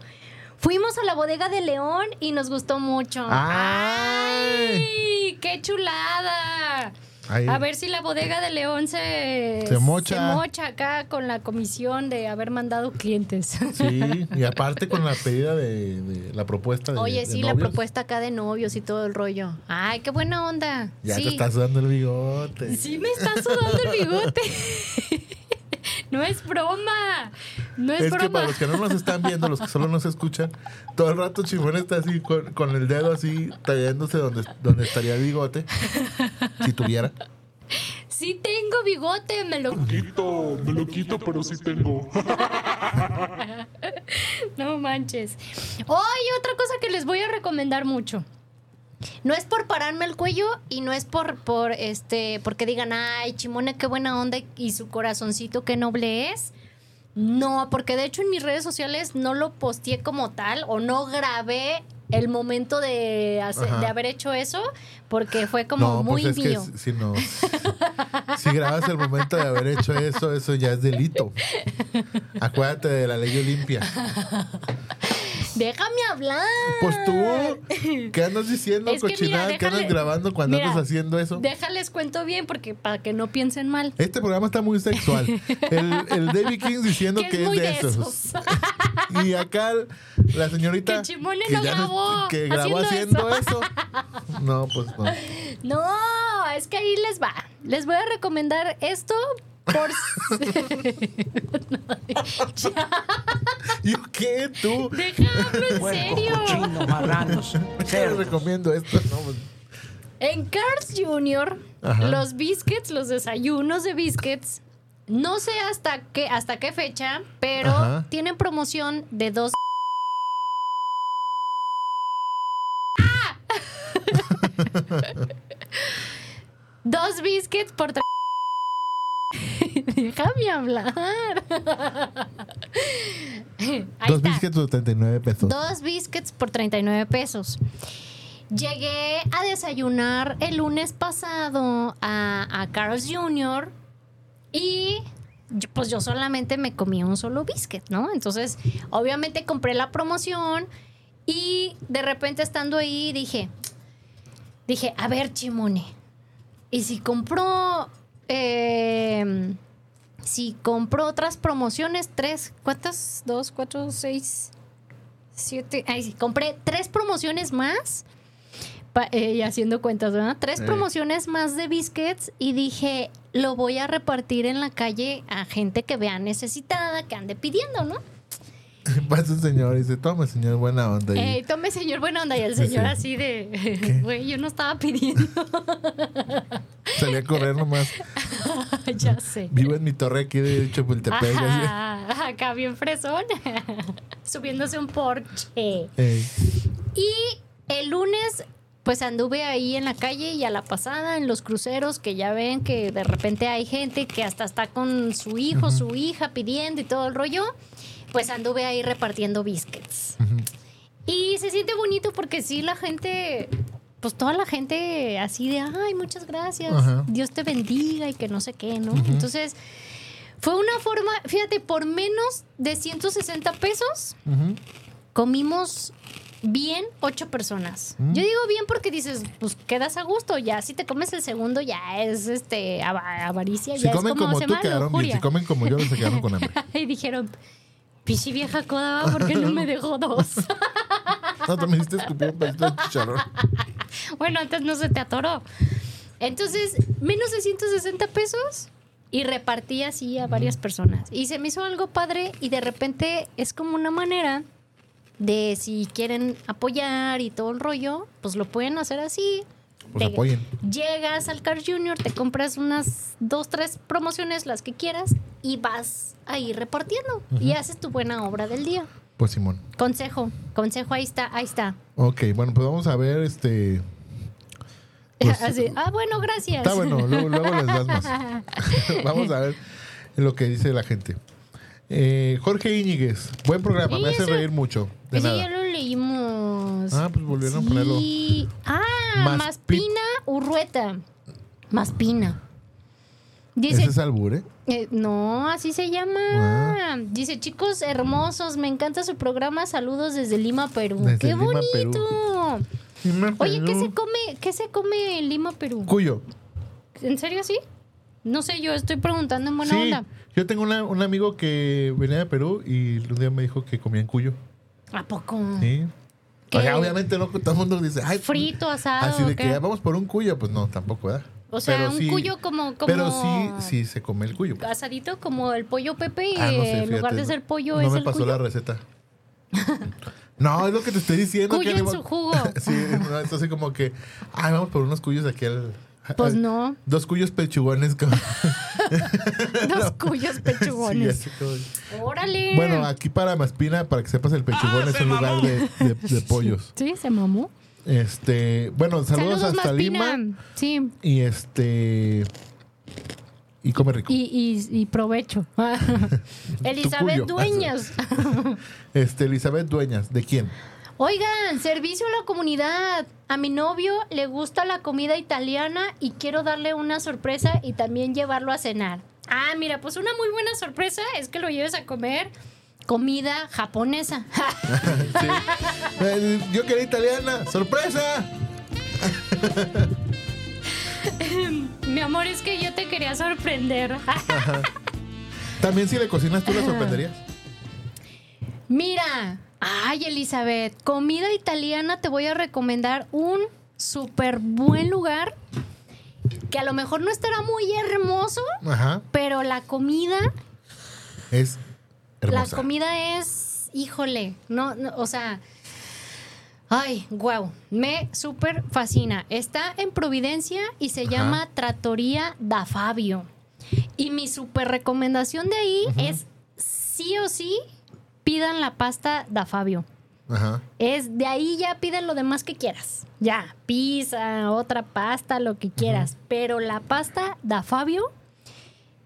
fuimos a la bodega de León y nos gustó mucho. ¡Ay! ¡Ay! ¡Qué chulada! Ahí. A ver si la bodega de León se, Se mocha. se mocha acá con la comisión de haber mandado clientes. Sí, y aparte con la pedida de, de la propuesta de Oye, de sí, la propuesta acá de novios y todo el rollo. Ay, qué buena onda. Ya sí. te estás dando el bigote. Sí me está sudando el bigote. *laughs* no es broma. No es, Es que para los que no nos están viendo, los que solo nos escuchan, todo el rato Chimón está así con, con el dedo así tallándose donde, donde estaría el bigote, si tuviera. Sí tengo bigote, me lo Quito, me lo quito, pero sí tengo. *laughs* No manches. Oye, otra cosa que les voy a recomendar mucho. No es por pararme el cuello y no es por, por este, porque digan, ay, Chimone, qué buena onda y su corazoncito, qué noble es. No, porque de hecho en mis redes sociales no lo posteé como tal o no grabé el momento de, hacer- de haber hecho eso porque fue como no, muy pues es mío. que si no. Si grabas el momento de haber hecho eso, eso ya es delito. Acuérdate de la ley Olimpia. Déjame hablar. Pues tú, *laughs* ¿qué andas diciendo, Es que mira, cochinada? ¿Qué andas grabando cuando mira, andas haciendo eso? Déjales cuento bien porque para que no piensen mal. Este programa está muy sexual. El, el David King diciendo *laughs* Que que, es de esos. esos. Y acá la señorita Que Chimone lo ya no- grabó que grabó haciendo haciendo eso. No, pues no. *laughs* No, es que ahí les va. Les voy a recomendar esto por... *laughs* Ya, ¿Y qué tú? déjame en serio. Cochino, marranos, Te recomiendo esto. No, En Carl's Jr., Ajá. los biscuits, los desayunos de biscuits, no sé hasta qué, hasta qué fecha, pero Ajá. tienen promoción de dos. *laughs* ¡Ah! *laughs* dos biscuits por tre- *laughs* Déjame hablar. *laughs* Ahí Dos está. biscuits de 39 pesos. Dos biscuits por 39 pesos. Llegué a desayunar el lunes pasado a, a Carl's Jr. y yo- pues yo solamente me comí un solo biscuit, ¿no? Entonces, obviamente compré la promoción y de repente estando ahí dije, dije, a ver, Chimone, y si compro, eh, si compro otras promociones, tres, ¿cuántas? Dos, cuatro, seis, siete. Ay, sí, compré tres promociones más. pa- eh, haciendo cuentas, ¿verdad? Tres Eh. promociones más de biscuits y dije, lo voy a repartir en la calle a gente que vea necesitada, que ande pidiendo, ¿no? *laughs* Pasa un señor y dice, toma, señor, buena onda. Y- Eh, tome, señor, buena onda. Y el señor Sí. así de, *laughs* güey, yo no estaba pidiendo. *laughs* Salí a correr nomás. ya sé. Vivo en mi torre aquí de Chapultepec. Ajá, acá bien fresón. Subiéndose un porche. Ey. Y el lunes, pues anduve ahí en la calle y a la pasada, en los cruceros, que ya ven que de repente hay gente que hasta está con su hijo, su hija pidiendo y todo el rollo. Pues anduve ahí repartiendo biscuits. Y se siente bonito porque sí, la gente, pues toda la gente así de, ay, muchas gracias. Dios te bendiga y que no sé qué, ¿no? Entonces, fue una forma, fíjate, por menos de 160 pesos, comimos bien ocho personas. Mm. Yo digo bien porque dices, pues quedas a gusto, ya si te comes el segundo ya es este ava- avaricia, Si ya comen es como, como tú, quedaron bien. Si comen como yo, se quedaron con hambre. *laughs* y dijeron, pichi vieja coda, ¿por qué no me dejó dos? *laughs* No, me hiciste escupir un pedacito de chicharrón. bueno, antes no se te atoró. Entonces, menos de 160 pesos y repartí así a varias personas. Y se me hizo algo padre y de repente es como una manera de si quieren apoyar y todo el rollo, pues lo pueden hacer así. Pues Te- apoyen. Llegas al Car Junior, te compras unas dos, tres promociones, las que quieras, y vas ahí repartiendo. Y haces tu buena obra del día. Pues Simón. Consejo, consejo, ahí está, ahí está. Ok, bueno, pues vamos a ver este. *laughs* Pues, Así, ah, bueno, gracias. Está bueno, luego, luego les das más. *laughs* *laughs* Vamos a ver lo que dice la gente. Eh, Jorge Íñiguez, buen programa, me hace reír mucho. De Ese nada. ya lo leímos. Ah, pues volvieron a ponerlo. Ah, Más Maspina Urrueta. Maspina. Dice, Ese es albur, ¿eh? eh, no, así se llama. Ah. Dice, chicos hermosos, me encanta su programa. Saludos desde Lima, Perú. Desde ¡Qué Lima, bonito! Oye, ¿qué se come, qué se come en Lima, Perú? Cuyo. ¿En serio sí? No sé, yo estoy preguntando en buena sí, onda. yo tengo una- un amigo que venía de Perú y un día me dijo que comía en cuyo. ¿A poco? Sí. O sea, obviamente no todo el mundo dice, ay, Frito, asado. así de que "Ah, vamos por un cuyo, pues no, tampoco, ¿verdad? O sea, Pero un sí- cuyo como, como... Pero sí, sí se come el cuyo. pues. Asadito como el pollo Pepe, Ah, no sé, en lugar de ser pollo no es me el pasó cuyo. la receta. *laughs* no, es lo que te estoy diciendo. Cuyo que en su jugo. *laughs* sí, no, es así como que, ay, vamos por unos cuyos aquí al, Pues no. Dos cuyos pechugones. como- *laughs* Dos cuyos Sí, pechugones. como- Órale. Bueno, aquí para Maspina, para que sepas, el pechugón Ah, es se un lugar mamó. de, de- de pollos. Sí, se mamó. Este, bueno, saludos, hasta Maspina. Lima. Sí. Y este. Y come rico. Y, y, y provecho. *laughs* *laughs* Elizabeth. *laughs* Dueñas. Este, Elizabeth Dueñas, ¿de quién? Oigan, servicio a la comunidad. A mi novio le gusta la comida italiana y quiero darle una sorpresa y también llevarlo a cenar. Ah, mira, pues una muy buena sorpresa es que lo lleves a comer comida japonesa. *laughs* Sí. Yo quería italiana. ¡Sorpresa! *laughs* mi amor, es que yo te quería sorprender. *laughs* También si le cocinas tú la sorprenderías. Mira, ay Elizabeth, comida italiana te voy a recomendar un súper buen lugar que a lo mejor no estará muy hermoso, Ajá. pero la comida, Es hermosa. la comida es, híjole, no, no, o sea, ay, wow, me súper fascina. Está en Providencia y se Ajá. llama Trattoria da Fabio. Y mi súper recomendación de ahí es sí o sí pidan la pasta da Fabio. Ajá. Es de ahí ya piden lo demás que quieras. Ya, pizza, otra pasta, lo que quieras. Pero la pasta da Fabio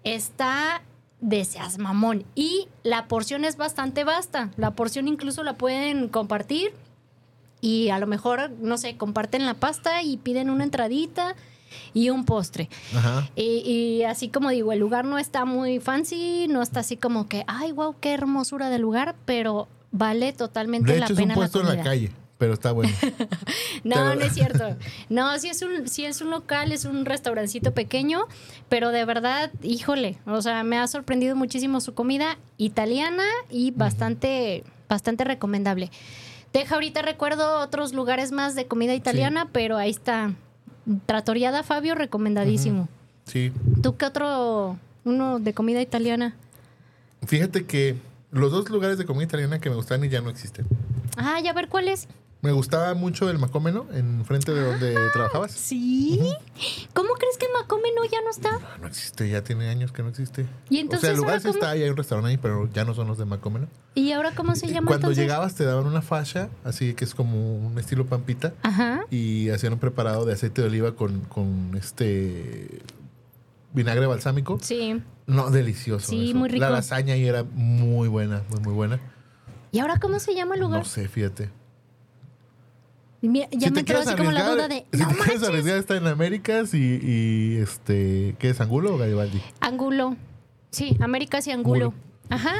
está de seas mamón. Y la porción es bastante vasta. La porción incluso la pueden compartir. Y a lo mejor, no sé, comparten la pasta y piden una entradita y un postre. Ajá. Y, y así como digo, el lugar no está muy fancy, no está así como que, ay, wow, qué hermosura de lugar, pero vale totalmente De la hecho, es un pena puesto en la calle, pero está bueno. *laughs* No, Pero- no es cierto. No, sí es un, sí es un local, es un restaurancito pequeño, pero de verdad, híjole, o sea, me ha sorprendido muchísimo su comida italiana y bastante, bastante recomendable. Deja ahorita recuerdo otros lugares más de comida italiana, pero ahí está. Tratoriada Fabio, recomendadísimo. Sí. ¿Tú qué otro uno de comida italiana? Fíjate que los dos lugares de comida italiana que me gustan y ya no existen. Ah, ya ver cuál es. Me gustaba mucho el Macómeno, en frente de donde trabajabas. Sí. ¿Cómo crees que Macomeno ya no está? Ah, No existe, ya tiene años que no existe. Y entonces, o sea, el lugar ¿ahora sí cómo? está y hay un restaurante ahí, pero ya no son los de Macómeno. ¿Y ahora cómo se Y llama Cuando entonces? llegabas te daban una fascia, así que es como un estilo pampita, Ajá. y hacían un preparado de aceite de oliva con, con este vinagre balsámico. Sí. No, delicioso. Sí, eso. muy rico. La lasaña ahí era muy buena, muy, muy buena. ¿Y ahora cómo se llama el lugar? No sé, fíjate. Mira, ya me entró así como la duda de. si no te quieres manches. arriesgar, está en Américas y, y, este, ¿qué es Angulo o Garibaldi? Angulo. Sí, Américas y Angulo. Angulo. Ajá.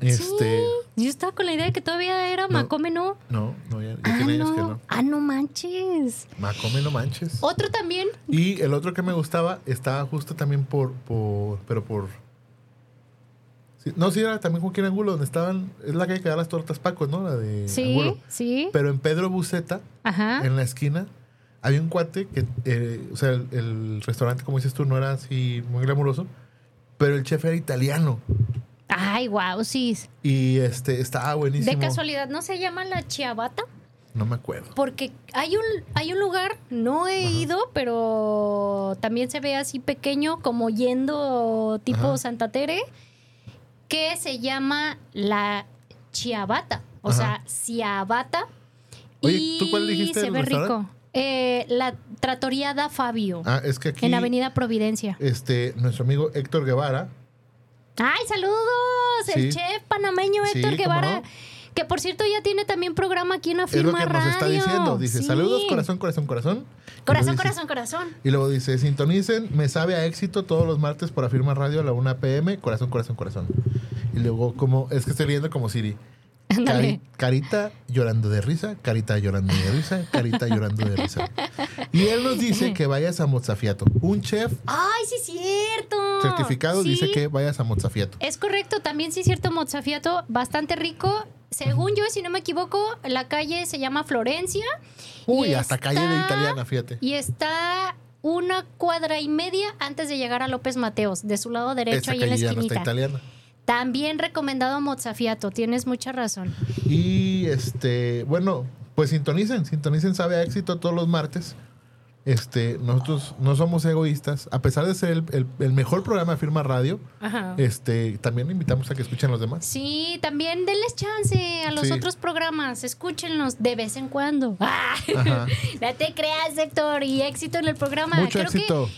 Este, Sí. Yo estaba con la idea de que todavía era No. Macomeno. no, no, ya, ya Ah, tiene años que no. no. Ah, no manches. Macome, no manches. Otro también. Y el otro que me gustaba estaba justo también por, por pero por... sí, no, sí, era también Joaquín Angulo, donde estaban, es la calle que da las tortas Pacos, ¿no? La de Sí, Angulo. sí. Pero en Pedro Buceta, Ajá. en la esquina, había un cuate que, eh, o sea, el, el restaurante, como dices tú, no era así muy glamuroso, pero el chef era italiano Ay, wow, sí. y este estaba buenísimo. De casualidad, ¿no se llama la Chiabata? No me acuerdo. Porque hay un, hay un lugar, no he ido, pero también se ve así pequeño, como yendo tipo Ajá. Santa Tere, que se llama la Chiabata. O Ajá. sea, Ciabata. Oye, y ¿tú cuál dijiste se ve rico. Eh, la Trattoria da Fabio, Ah, es que aquí en Avenida Providencia. este nuestro amigo Héctor Guevara ¡Ay, saludos! El chef panameño Héctor ¿cómo Guevara. no? Que por cierto ya tiene también programa aquí en es lo Afirma que nos Radio. está diciendo. Dice, Sí. saludos, corazón, corazón, corazón. Corazón, dice- corazón, corazón. Y luego dice, sintonicen, me sabe a éxito todos los martes por Afirma Radio a la 1 pm, corazón, corazón, corazón. Y luego, como, es que estoy leyendo como Siri. Cari- carita llorando de risa, carita llorando de risa, carita llorando de risa. Y él nos dice que vayas a Mozafiato. Un chef ¡Ay, sí es cierto! certificado Sí, dice que vayas a Mozafiato. Es correcto, también sí es cierto, Mozafiato, bastante rico. Según yo, si no me equivoco, la calle se llama Florencia. Uy, y hasta calle de está- italiana, fíjate. Y está una cuadra y media antes de llegar a López Mateos, de su lado derecho, ahí en la ya no está esquinita. italiana. También recomendado Mozafiato, tienes mucha razón. Y este, bueno, pues sintonicen, sintonicen Sabe a Éxito todos los martes este, nosotros no somos egoístas. A pesar de ser el, el- el mejor programa de Firma Radio, Ajá. este, también invitamos a que escuchen los demás. Sí, también denles chance a los Sí. otros programas, escúchenlos de vez en cuando. *laughs* Ah, no te creas, Héctor, y éxito en el programa. Mucho Creo que éxito.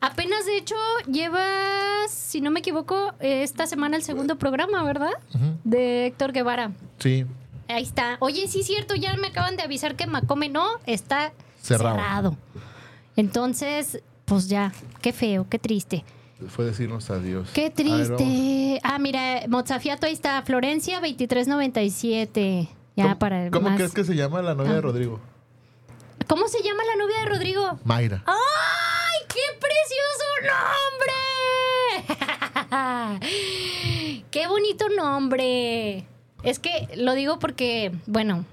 apenas, de hecho, llevas, si no me equivoco, esta semana el segundo programa, ¿verdad? Ujú. De Héctor Guevara. Sí. Ahí está. Oye, sí es cierto, ya me acaban de avisar que Macome no está Cerrado. cerrado. Entonces, pues ya, qué feo, qué triste. Fue decirnos adiós. Qué triste. ah, mira, Mozafiato ahí está. Florencia 2397. Ya ¿Cómo, para ¿Cómo más. crees que se llama la novia Ah. de Rodrigo? ¿Cómo se llama la novia de Rodrigo? Mayra. ¡Ay, qué precioso nombre! *laughs* ¡Qué bonito nombre! Es que lo digo porque, bueno,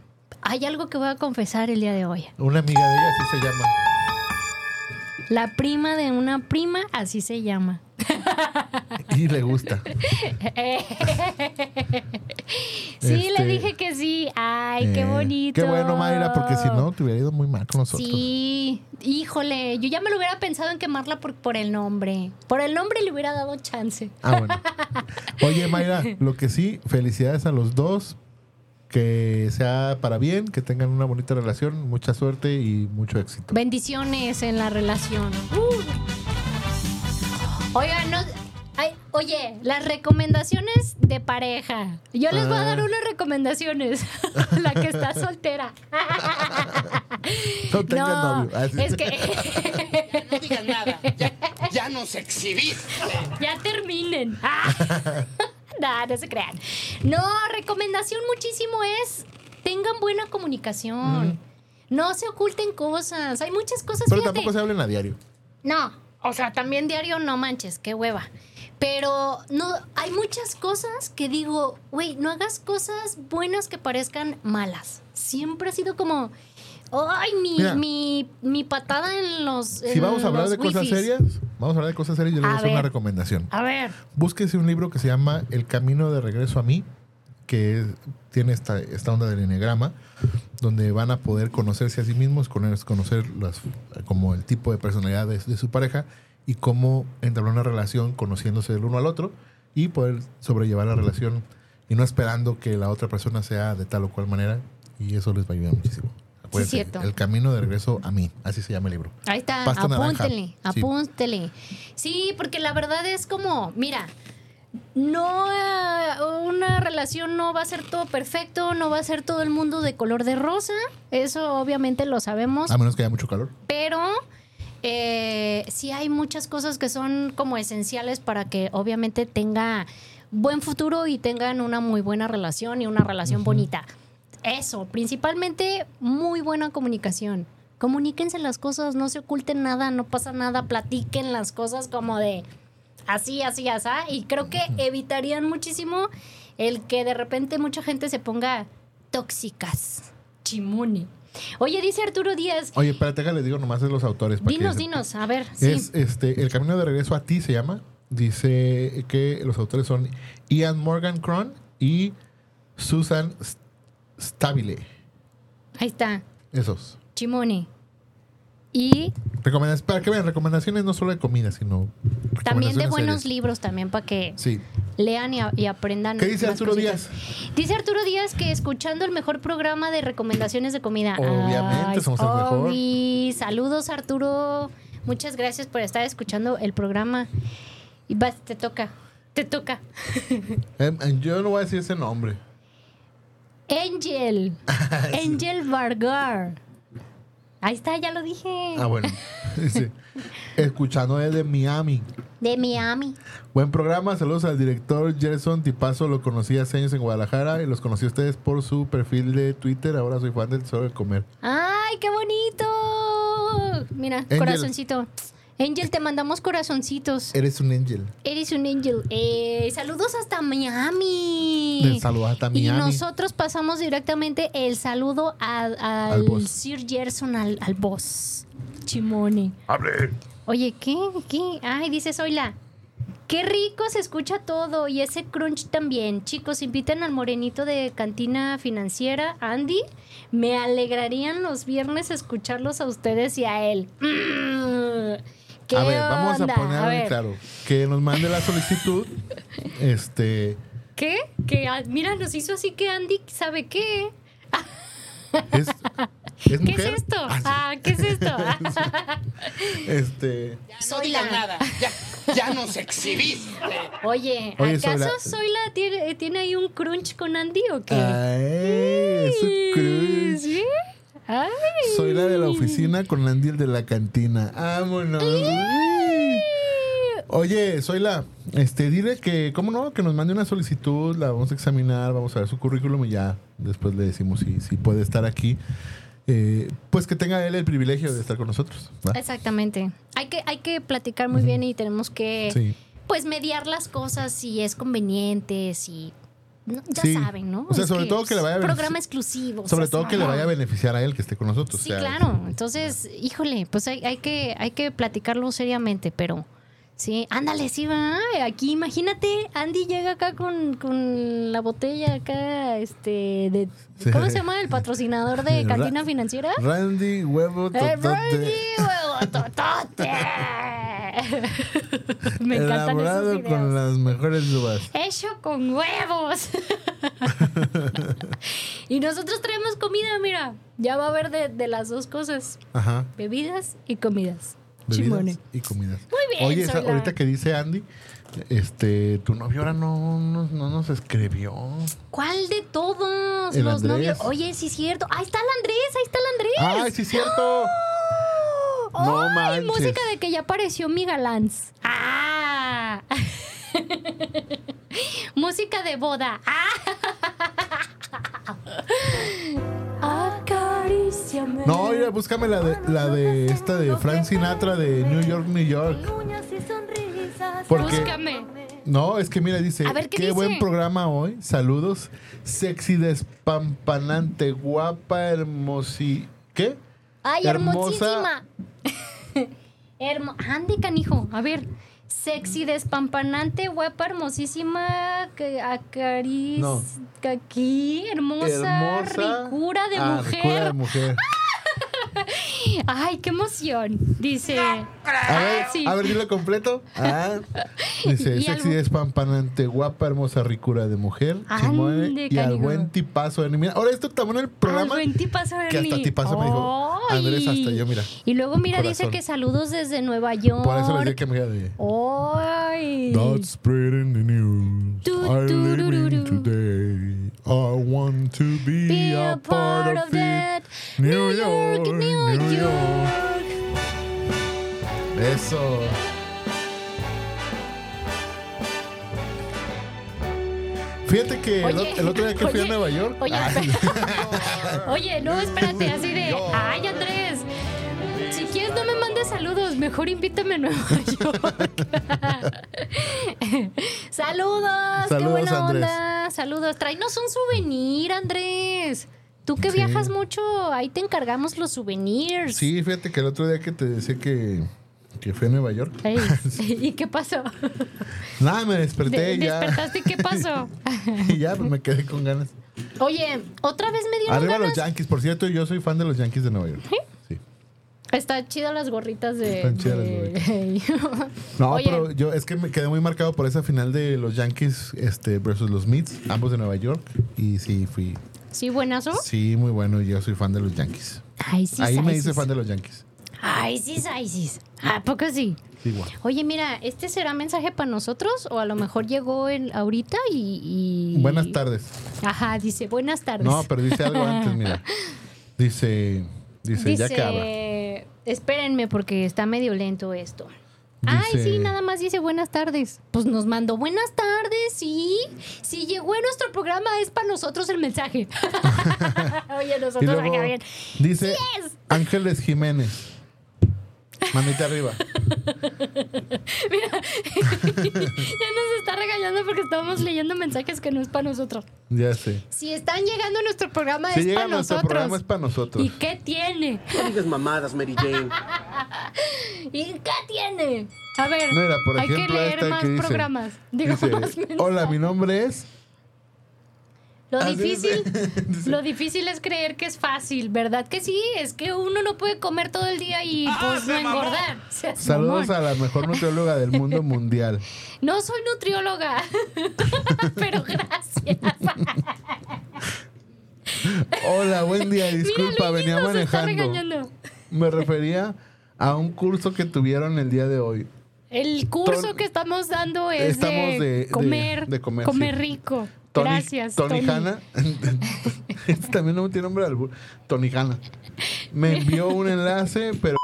hay algo que voy a confesar el día de hoy. Una amiga de ella así se llama. La prima de una prima, así se llama. Y le gusta. *laughs* Sí, Este, le dije que sí. Ay, qué Eh, bonito. Qué bueno, Mayra, porque si no, te hubiera ido muy mal con nosotros. Sí, híjole, yo ya me lo hubiera pensado en quemarla por, por el nombre. Por el nombre le hubiera dado chance. Ah, bueno. Oye, Mayra, lo que sí, felicidades a los dos. Que sea para bien, que tengan una bonita relación, mucha suerte y mucho éxito. Bendiciones en la relación. Uh. Oigan, no- ay, oye, las recomendaciones de pareja. Yo les voy a dar Ah. unas recomendaciones. *laughs* la que está soltera. No tengan no, novio. Ah, es que *laughs* No digas nada. Ya, ya nos exhibiste. ya terminen. *laughs* *laughs* no, no se crean. No, recomendación muchísimo es tengan buena comunicación. No se oculten cosas. Hay muchas cosas. Pero fíjate. tampoco se hablen a diario. No, o sea, también diario no manches, qué hueva. Pero no, hay muchas cosas que digo, güey, no hagas cosas buenas que parezcan malas. Siempre ha sido como, ay, mi, Mira. mi, mi patada en los. Si en vamos a hablar los de cosas wifis. serias, vamos a hablar de cosas serias, yo les voy A a hacer una recomendación. A ver, Búsquese un libro que se llama El Camino de Regreso a mí, que es- tiene esta, esta onda del enneagrama, donde van a poder conocerse a sí mismos, conocer, conocer las, como el tipo de personalidad de, de su pareja y cómo entablar una relación conociéndose del uno al otro y poder sobrellevar la relación y no esperando que la otra persona sea de tal o cual manera y eso les va a ayudar muchísimo. Acuérdense, cierto. El Camino de Regreso a mí, así se llama el libro. ahí está, Pasta naranja. apúntele, Sí. apúntele. Sí, porque la verdad es como, mira, no eh, una relación no va a ser todo perfecto, no va a ser todo el mundo de color de rosa, eso obviamente lo sabemos, A menos que haya mucho calor. pero eh, sí hay muchas cosas que son como esenciales para que obviamente tenga buen futuro y tengan una muy buena relación y una relación bonita. Eso, principalmente muy buena comunicación. Comuníquense las cosas, no se oculten nada, no pasa nada, platiquen las cosas como de así, así, así. Y creo que evitarían muchísimo el que de repente mucha gente se ponga tóxicas. Chimone. Oye, dice Arturo Díaz, Oye, espérate, les digo nomás de los autores. para Dinos, dinos, a ver, sí. Es este, El Camino de Regreso a ti se llama. Dice que los autores son Ian Morgan Cron y Susan Stabile. Ahí está, Esos. Chimone. Y Recomendaciones, para que vean, recomendaciones no solo de comida, sino. también de buenos serias. libros también para que Sí. lean y, a- y aprendan. ¿Qué dice Arturo cositas. Dice Arturo Díaz que escuchando el mejor programa de recomendaciones de comida. Obviamente, somos el mejor. Y saludos Arturo. Muchas gracias por estar escuchando el programa. Y vas, te toca, te toca. *laughs* Em, em, yo no voy a decir ese nombre. Angel. *laughs* Angel Vargar. Ahí está, ya lo dije. Ah, bueno. *laughs* Escuchando desde Miami. De Miami. Buen programa, saludos al director Gerson Tipazo, lo conocí hace años en Guadalajara y los conocí a ustedes por su perfil de Twitter, ahora soy fan del Tesoro del Comer. ¡Ay, qué bonito! Mira, Angel. corazoncito. Angel, te mandamos corazoncitos. Eres un angel. Eres un angel. Eh, saludos hasta Miami. Del saludo hasta Y Miami. nosotros pasamos directamente el saludo al, al. Sir Gerson, al, al boss. Chimone. Hable. Oye, ¿qué? ¿Qué? Ay, dice Zoila. Qué rico se escucha todo y ese crunch también. Chicos, inviten al morenito de Cantina Financiera, Andy. Me alegrarían los viernes escucharlos a ustedes y a él. Mm, ¿Qué A ver, vamos a poner A ver, claro. Que nos mande la solicitud. *laughs* este. ¿Qué? Que, ah, mira, nos hizo así que Andy sabe qué. *laughs* Es, es ¿Qué mujer. es esto? Ah, sí. Ah, ¿qué es esto? *laughs* Este. No digas nada. Ya, ya nos exhibiste. Oye, Oye, ¿acaso Zoila- Zoila tiene, tiene ahí un crunch con Andy o qué? Ay, es un crunch. ¿Sí? Ay. Soy la de la oficina con Andy el de la cantina. Vámonos. Oye, soy la. Este, dile que, ¿cómo no? Que nos mande una solicitud, la vamos a examinar, vamos a ver su currículum y ya después le decimos si, si puede estar aquí. Eh, pues que tenga él el privilegio de estar con nosotros. ¿va? Exactamente. Hay que, hay que platicar muy bien y tenemos que Sí. pues mediar las cosas si es conveniente, si no, ya Sí. saben, ¿no? O sea, Es sobre todo que le vaya a programa exclusivo. o Sobre sea, todo que le vaya a beneficiar a él que esté con nosotros. Sí, o sea, claro. Entonces, híjole, pues hay, hay que hay que platicarlo seriamente, pero sí, ándale, sí va. Aquí imagínate, Andy llega acá con, con la botella acá, este, de Sí. ¿cómo se llama el patrocinador de *laughs* Ra- Cantina Financiera? Randy, huevo, ¡Eh, totote. Randy, huevo, totote! *laughs* *laughs* Me encantan Elaborado esos videos. con las mejores uvas. Hecho con huevos. *laughs* y nosotros traemos comida, mira. Ya va a haber de, de las dos cosas. Ajá. Bebidas y comidas. Bebidas Chimone. y comidas. Muy bien, Oye, esa- Zoila. ahorita que dice Andy, este, tu novio ahora no, no, no nos escribió. ¿Cuál de todos El los Andrés. novios? Oye, sí es cierto. Ahí está el Andrés, ahí está el Andrés. ¡Ay, sí es cierto! No ¡Ay, manches. música de que ya apareció mi galán. ¡Ah! *laughs* música de boda. ¡Ah! Acaríciame. No, mira, búscame la de, la de esta de Frank Sinatra de New York, New York. Porque, Búscame. no, es que mira, dice, A ver, ¿qué qué dice? buen programa hoy. Saludos. Sexy, despampanante, guapa, hermosi... ¿Qué? ¡Ay, Hermosa. hermosísima! Hermo Ande, canijo. A ver. Sexy, despampanante, guapa, hermosísima, que acariz... No. Aquí, hermosa, Hermosa. ricura de Ah, mujer. ricura de mujer. *laughs* Ay, qué emoción. Dice. A ver, sí. a ver, dilo completo. Ah, *laughs* dice, Y sexy, despampanante, guapa, hermosa, ricura de mujer. Ande, Simone, y al buen tipazo. de- Mira, ahora esto también en el Al programa. buen tipazo, que hasta tipazo me dijo. Andrés, hasta yo, mira. Y luego, mira, dice que saludos desde Nueva York. Por eso les dije que me iba de... ¡Ay! Not spreading the news. Tu, I'm turururu. living today. I want to be, Be a part of it. that. New York, New York. Eso. Fíjate que el, Oye, ot- el otro día que fui a Nueva York. Oye, *laughs* Oye, no, espérate, así de. ¡Ay, Andrés! Si quieres, no me mandes saludos. Mejor invítame a Nueva *laughs* York. *laughs* ¡Saludos! ¡Qué Saludos, buena Andrés. onda! ¡Saludos! Tráenos un souvenir, Andrés. Tú que Sí. viajas mucho, ahí te encargamos los souvenirs. sí, fíjate que el otro día que te decía que, que fui a Nueva York. Ey, *laughs* ¿Y qué pasó? Nada, me desperté De- y ya. ¿Despertaste qué pasó? y ya, pues me quedé con ganas. Oye, otra vez me dieron Arriba ganas. los Yankees, por cierto, yo soy fan de los Yankees de Nueva York. Sí. Está chidas las gorritas de. Están chidas las de- *laughs* No, Oye. pero yo es que me quedé muy marcado por esa final de los Yankees este, versus los Mets, ambos de Nueva York. Y sí, fui. ¿Sí, buenazo? Sí, muy bueno. y Yo soy fan de los Yankees. Ay, sí, Ahí me hice sí, fan de los Yankees. Ay, sí, ay, sí. ¿A poco sí? Guau. Oye, mira, ¿este será mensaje para nosotros? O a lo mejor llegó el, ahorita y, y- Buenas tardes. Ajá, dice, buenas tardes. No, pero dice algo antes, mira. *laughs* Dice, dice, ya que abra. Dice, espérenme porque está medio lento esto. Ay, sí, nada más dice buenas tardes. Pues nos mandó buenas tardes, sí. Si llegó a nuestro programa es para nosotros el mensaje. *laughs* Oye, nosotros luego acá bien. dice es. Ángeles Jiménez. Manita arriba. *laughs* *laughs* Ya nos está regañando porque estamos leyendo mensajes que no es para nosotros. Ya sé. Si están llegando a nuestro programa Si es llega para nuestro nosotros. programa es para nosotros. ¿Y qué tiene? No digas mamadas, Mary Jane. *laughs* ¿Y qué tiene? A ver, No era, por hay que leer esta más que dice- programas. Digo, Dice, más. Hola, mi nombre es. Lo Así difícil, *laughs* dice. lo difícil es creer que es fácil, ¿verdad? Que sí, es que uno no puede comer todo el día y Ah, pues no mamó. engordar. *laughs* Saludos mamón. a la mejor nutrióloga del mundo mundial. *laughs* No soy nutrióloga, pero gracias. Hola, buen día. Disculpa, Mira, venía nos está manejando. regañando. Me refería a un curso que tuvieron el día de hoy. El curso Ton- que estamos dando es Estamos de, de- comer, de comer, comer sí. rico. Tony, Gracias, Tony, Tony. Hanna. *laughs* este también no tiene nombre de albur. Tony Hanna. Me envió un enlace, pero.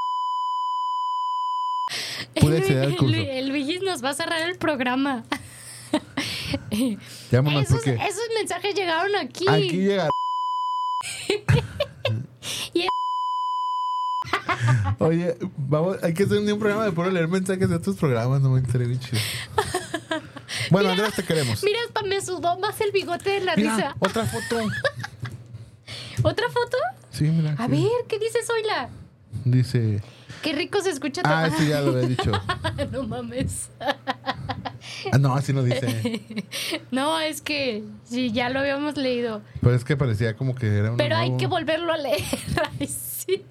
*laughs* Pude acceder al curso. El, el Luigi nos va a cerrar el programa. Llámanos Esos, porque. esos mensajes llegaron aquí. Aquí llega. *laughs* Y- Oye, vamos, hay que hacer un programa de puro leer mensajes de otros programas, no me interesa chido. Bueno, Andrés, te queremos. Mira, hasta me sudó más el bigote de la Mira, risa. otra foto. ¿Otra foto? Sí, mira. A sí. ver, ¿qué dice Zoila? Dice. Qué rico se escucha Ah, todo. sí, ya lo había dicho. *laughs* no mames. Ah, no, así no dice. *laughs* No, es que sí, ya lo habíamos leído. Pero es que parecía como que era un. Pero hay que volverlo a leer. *laughs* Ay, sí.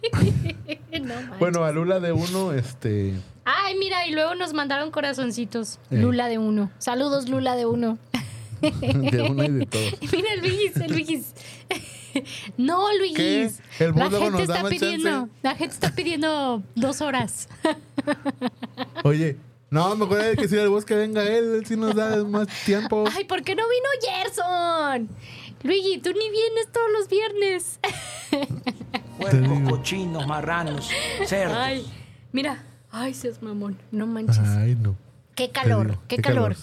No manches. Bueno, a Lula de uno, este. Ay, mira, y luego nos mandaron corazoncitos. Eh. Lula de uno. Saludos, Lula de uno. De uno y de todos. Mira el Luis, el Luis. *laughs* No, Luis. ¿Qué? El la gente está pidiendo, chance. la gente está pidiendo dos horas. *laughs* Oye, no, me acuerdo de que si el bosque venga él, él sí nos da más tiempo. *laughs* Ay, ¿por qué no vino Gerson? Luigi, tú ni vienes todos los viernes. Puercos, cochinos, marranos, cerdos. Ay, mira. Ay, seas mamón. No manches. Ay, no. Qué calor, qué, calor.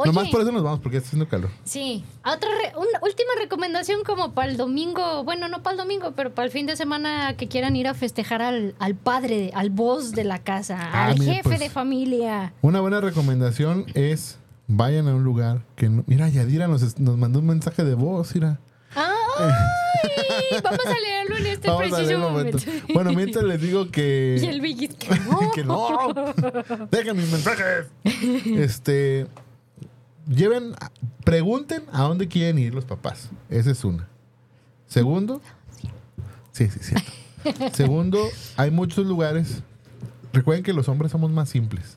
Oye, Nomás por eso nos vamos, porque está haciendo calor. sí. Otra re- una última recomendación como para el domingo, bueno, no para el domingo, pero para el fin de semana que quieran ir a festejar al, al padre, al boss de la casa, Ah, al jefe pues. de familia. Una buena recomendación es vayan a un lugar que no- mira Yadira nos, nos mandó un mensaje de voz mira ¡Ay! Vamos a leerlo en este *laughs* Vamos preciso momento. momento. bueno mientras les digo que *laughs* Y el Biggie, que *laughs* no. que no dejen mis mensajes este lleven pregunten a dónde quieren ir los papás esa es una segundo sí sí cierto *laughs* segundo hay muchos lugares recuerden que los hombres somos más simples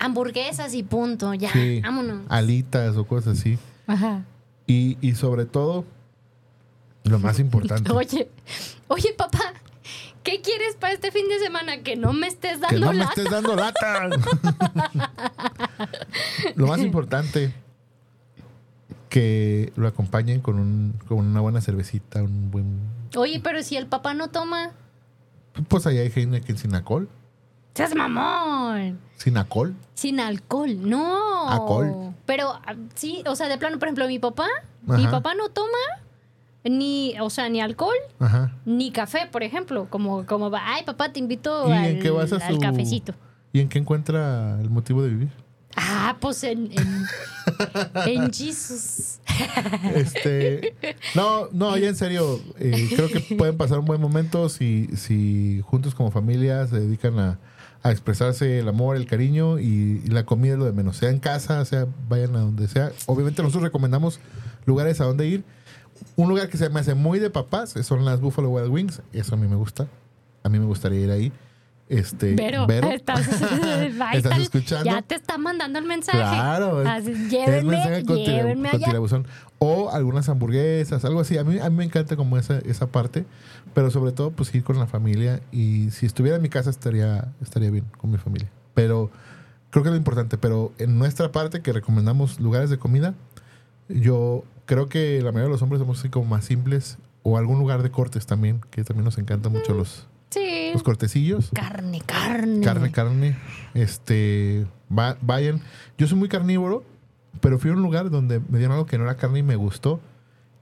Hamburguesas y punto, ya. Sí. Vámonos. alitas o cosas así Ajá. Y, y sobre todo, lo más importante, *laughs* Oye, oye, papá, ¿qué quieres para este fin de semana? Que no me estés dando que no me lata. estés dando lata. *laughs* lo más importante, que lo acompañen con, un, con una buena cervecita, un buen... Oye, pero si el papá no toma, Pues allá hay Heineken sin alcohol. seas mamón. Sin alcohol. Sin alcohol, no. Alcohol. Pero ah, sí, o sea, de plano, por ejemplo, mi papá, mi papá no toma ni, o sea, ni alcohol Ajá. ni café, por ejemplo, como como va, ay, papá, te invito ¿Y al, su... cafecito. ¿Y en qué encuentra el motivo de vivir? Ah, pues en en, Jesus. Este, no, no, ya en serio, eh, creo que pueden pasar un buen momento si, si juntos como familia se dedican a, a expresarse el amor, el cariño y, y la comida es lo de menos. Sea en casa, sea vayan a donde sea. Obviamente nosotros recomendamos lugares a donde ir. Un lugar que se me hace muy de papás son las Buffalo Wild Wings. Eso a mí me gusta. A mí me gustaría ir ahí. Este, Pero, Vero. *laughs* estás, *laughs* ¿Estás está- escuchando? Ya te está mandando el mensaje. Claro, Así, llévenme, mensaje con tira- llévenme con allá. O algunas hamburguesas, algo así. A mí, a mí me encanta como esa, esa parte, pero sobre todo pues ir con la familia y si estuviera en mi casa estaría, estaría bien con mi familia. Pero creo que es lo importante, pero en nuestra parte que recomendamos lugares de comida, yo creo que la mayoría de los hombres somos así como más simples o algún lugar de cortes también, que también nos encantan mucho los, Sí. los cortecillos. Carne, carne. Carne, carne. Este, va- vayan. Yo soy muy carnívoro, pero fui a un lugar donde me dieron algo que no era carne y me gustó.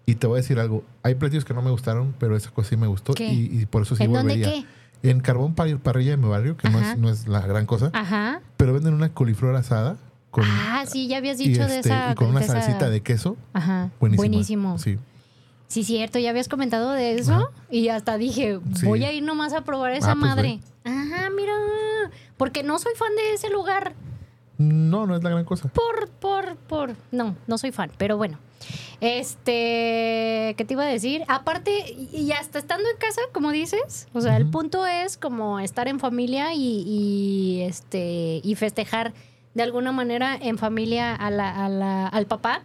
Y te voy a decir algo. Hay platillos que no me gustaron, pero esa cosa sí me gustó. ¿Qué? Y, y por eso sí ¿En dónde volvería. qué? En Carbón Par- Parrilla de mi barrio, que no es, no es la gran cosa, Ajá. pero venden una coliflor asada con, Ah, sí, ya habías dicho de este, esa. y con una esa- salsita de queso. Ajá. Buenísima. Buenísimo. Sí. Sí. cierto, ya habías comentado de eso. Ajá. Y hasta dije, Sí. voy a ir nomás a probar esa Ah, pues madre. Ajá, mira. Porque no soy fan de ese lugar. No, no es la gran cosa. Por, por, por. No, no soy fan, pero bueno. Este, ¿qué te iba a decir? Aparte, y hasta estando en casa, como dices, o sea, el punto es como estar en familia y, y, este y festejar de alguna manera en familia a la- a la- al papá.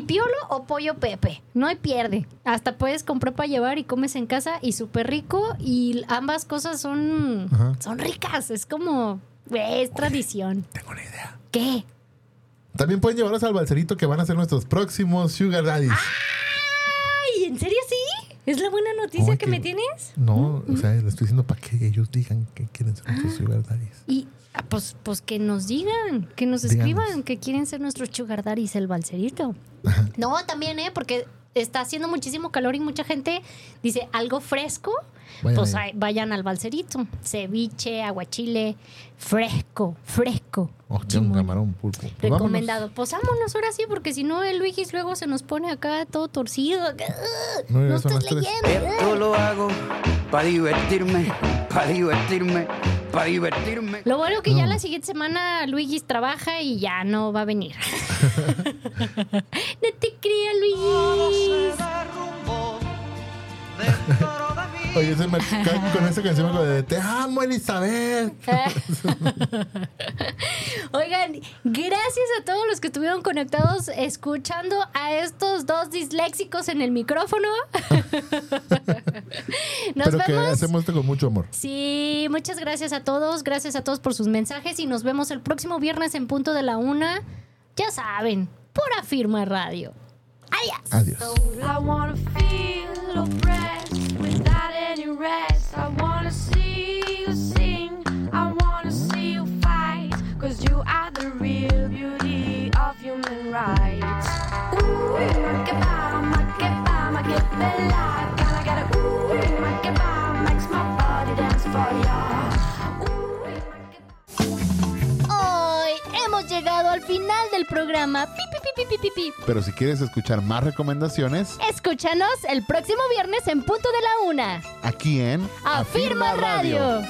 Pipiolo o pollo Pepe, no hay pierde. Hasta puedes comprar para llevar y comes en casa y súper rico y ambas cosas son, Ajá. son ricas. Es como, es tradición. Tengo una idea. ¿Qué? También pueden llevarlos al balserito que van a ser nuestros próximos Sugar Daddies. Ay, ¿en serio sí? ¿Es la buena noticia que me tienes? No, o sea, les estoy diciendo para que ellos digan que quieren ser nuestros Sugar Daddies. Y ah, pues, pues que nos digan, que nos Díganos. escriban que quieren ser nuestros sugar daddies, el balserito. No, también, ¿eh? Porque está haciendo muchísimo calor y mucha gente dice algo fresco. Vayan pues ahí. vayan al balserito. Ceviche, aguachile, fresco, fresco. Oh, de un camarón pulpo. Pues Recomendado. Pues vámonos ahora sí, porque si no, el Luigi luego se nos pone acá todo torcido. vámonos. No, No estás leyendo. Esto lo hago para divertirme, para divertirme, para divertirme. Lo bueno que ya la siguiente semana Luigi trabaja y ya no va a venir. *laughs* *laughs* no te creas, Luigi. Oye, ese me- *laughs* con esa canción me acordé de Te amo, Elizabeth. *laughs* Oigan, gracias a todos los que estuvieron conectados escuchando a estos dos disléxicos en el micrófono. *laughs* Nos Pero que vemos. hacemos esto con mucho amor. Sí, muchas gracias a todos, gracias a todos por sus mensajes y nos vemos el próximo viernes en punto de la una. Ya saben, por Afirma Radio. Adiós. Adiós. I wanna feel oppressed without any rest. I wanna see you sing. I wanna see you fight. Cause you are the real beauty of human rights. Ooh, maqueba, maqueba, maquebela. Gonna get a hemos llegado al final del programa. Pi, pi, pi, pi, pi, pi, pi. Pero si quieres escuchar más recomendaciones, Escúchanos el próximo viernes en punto de la una. aquí en Afirma Radio.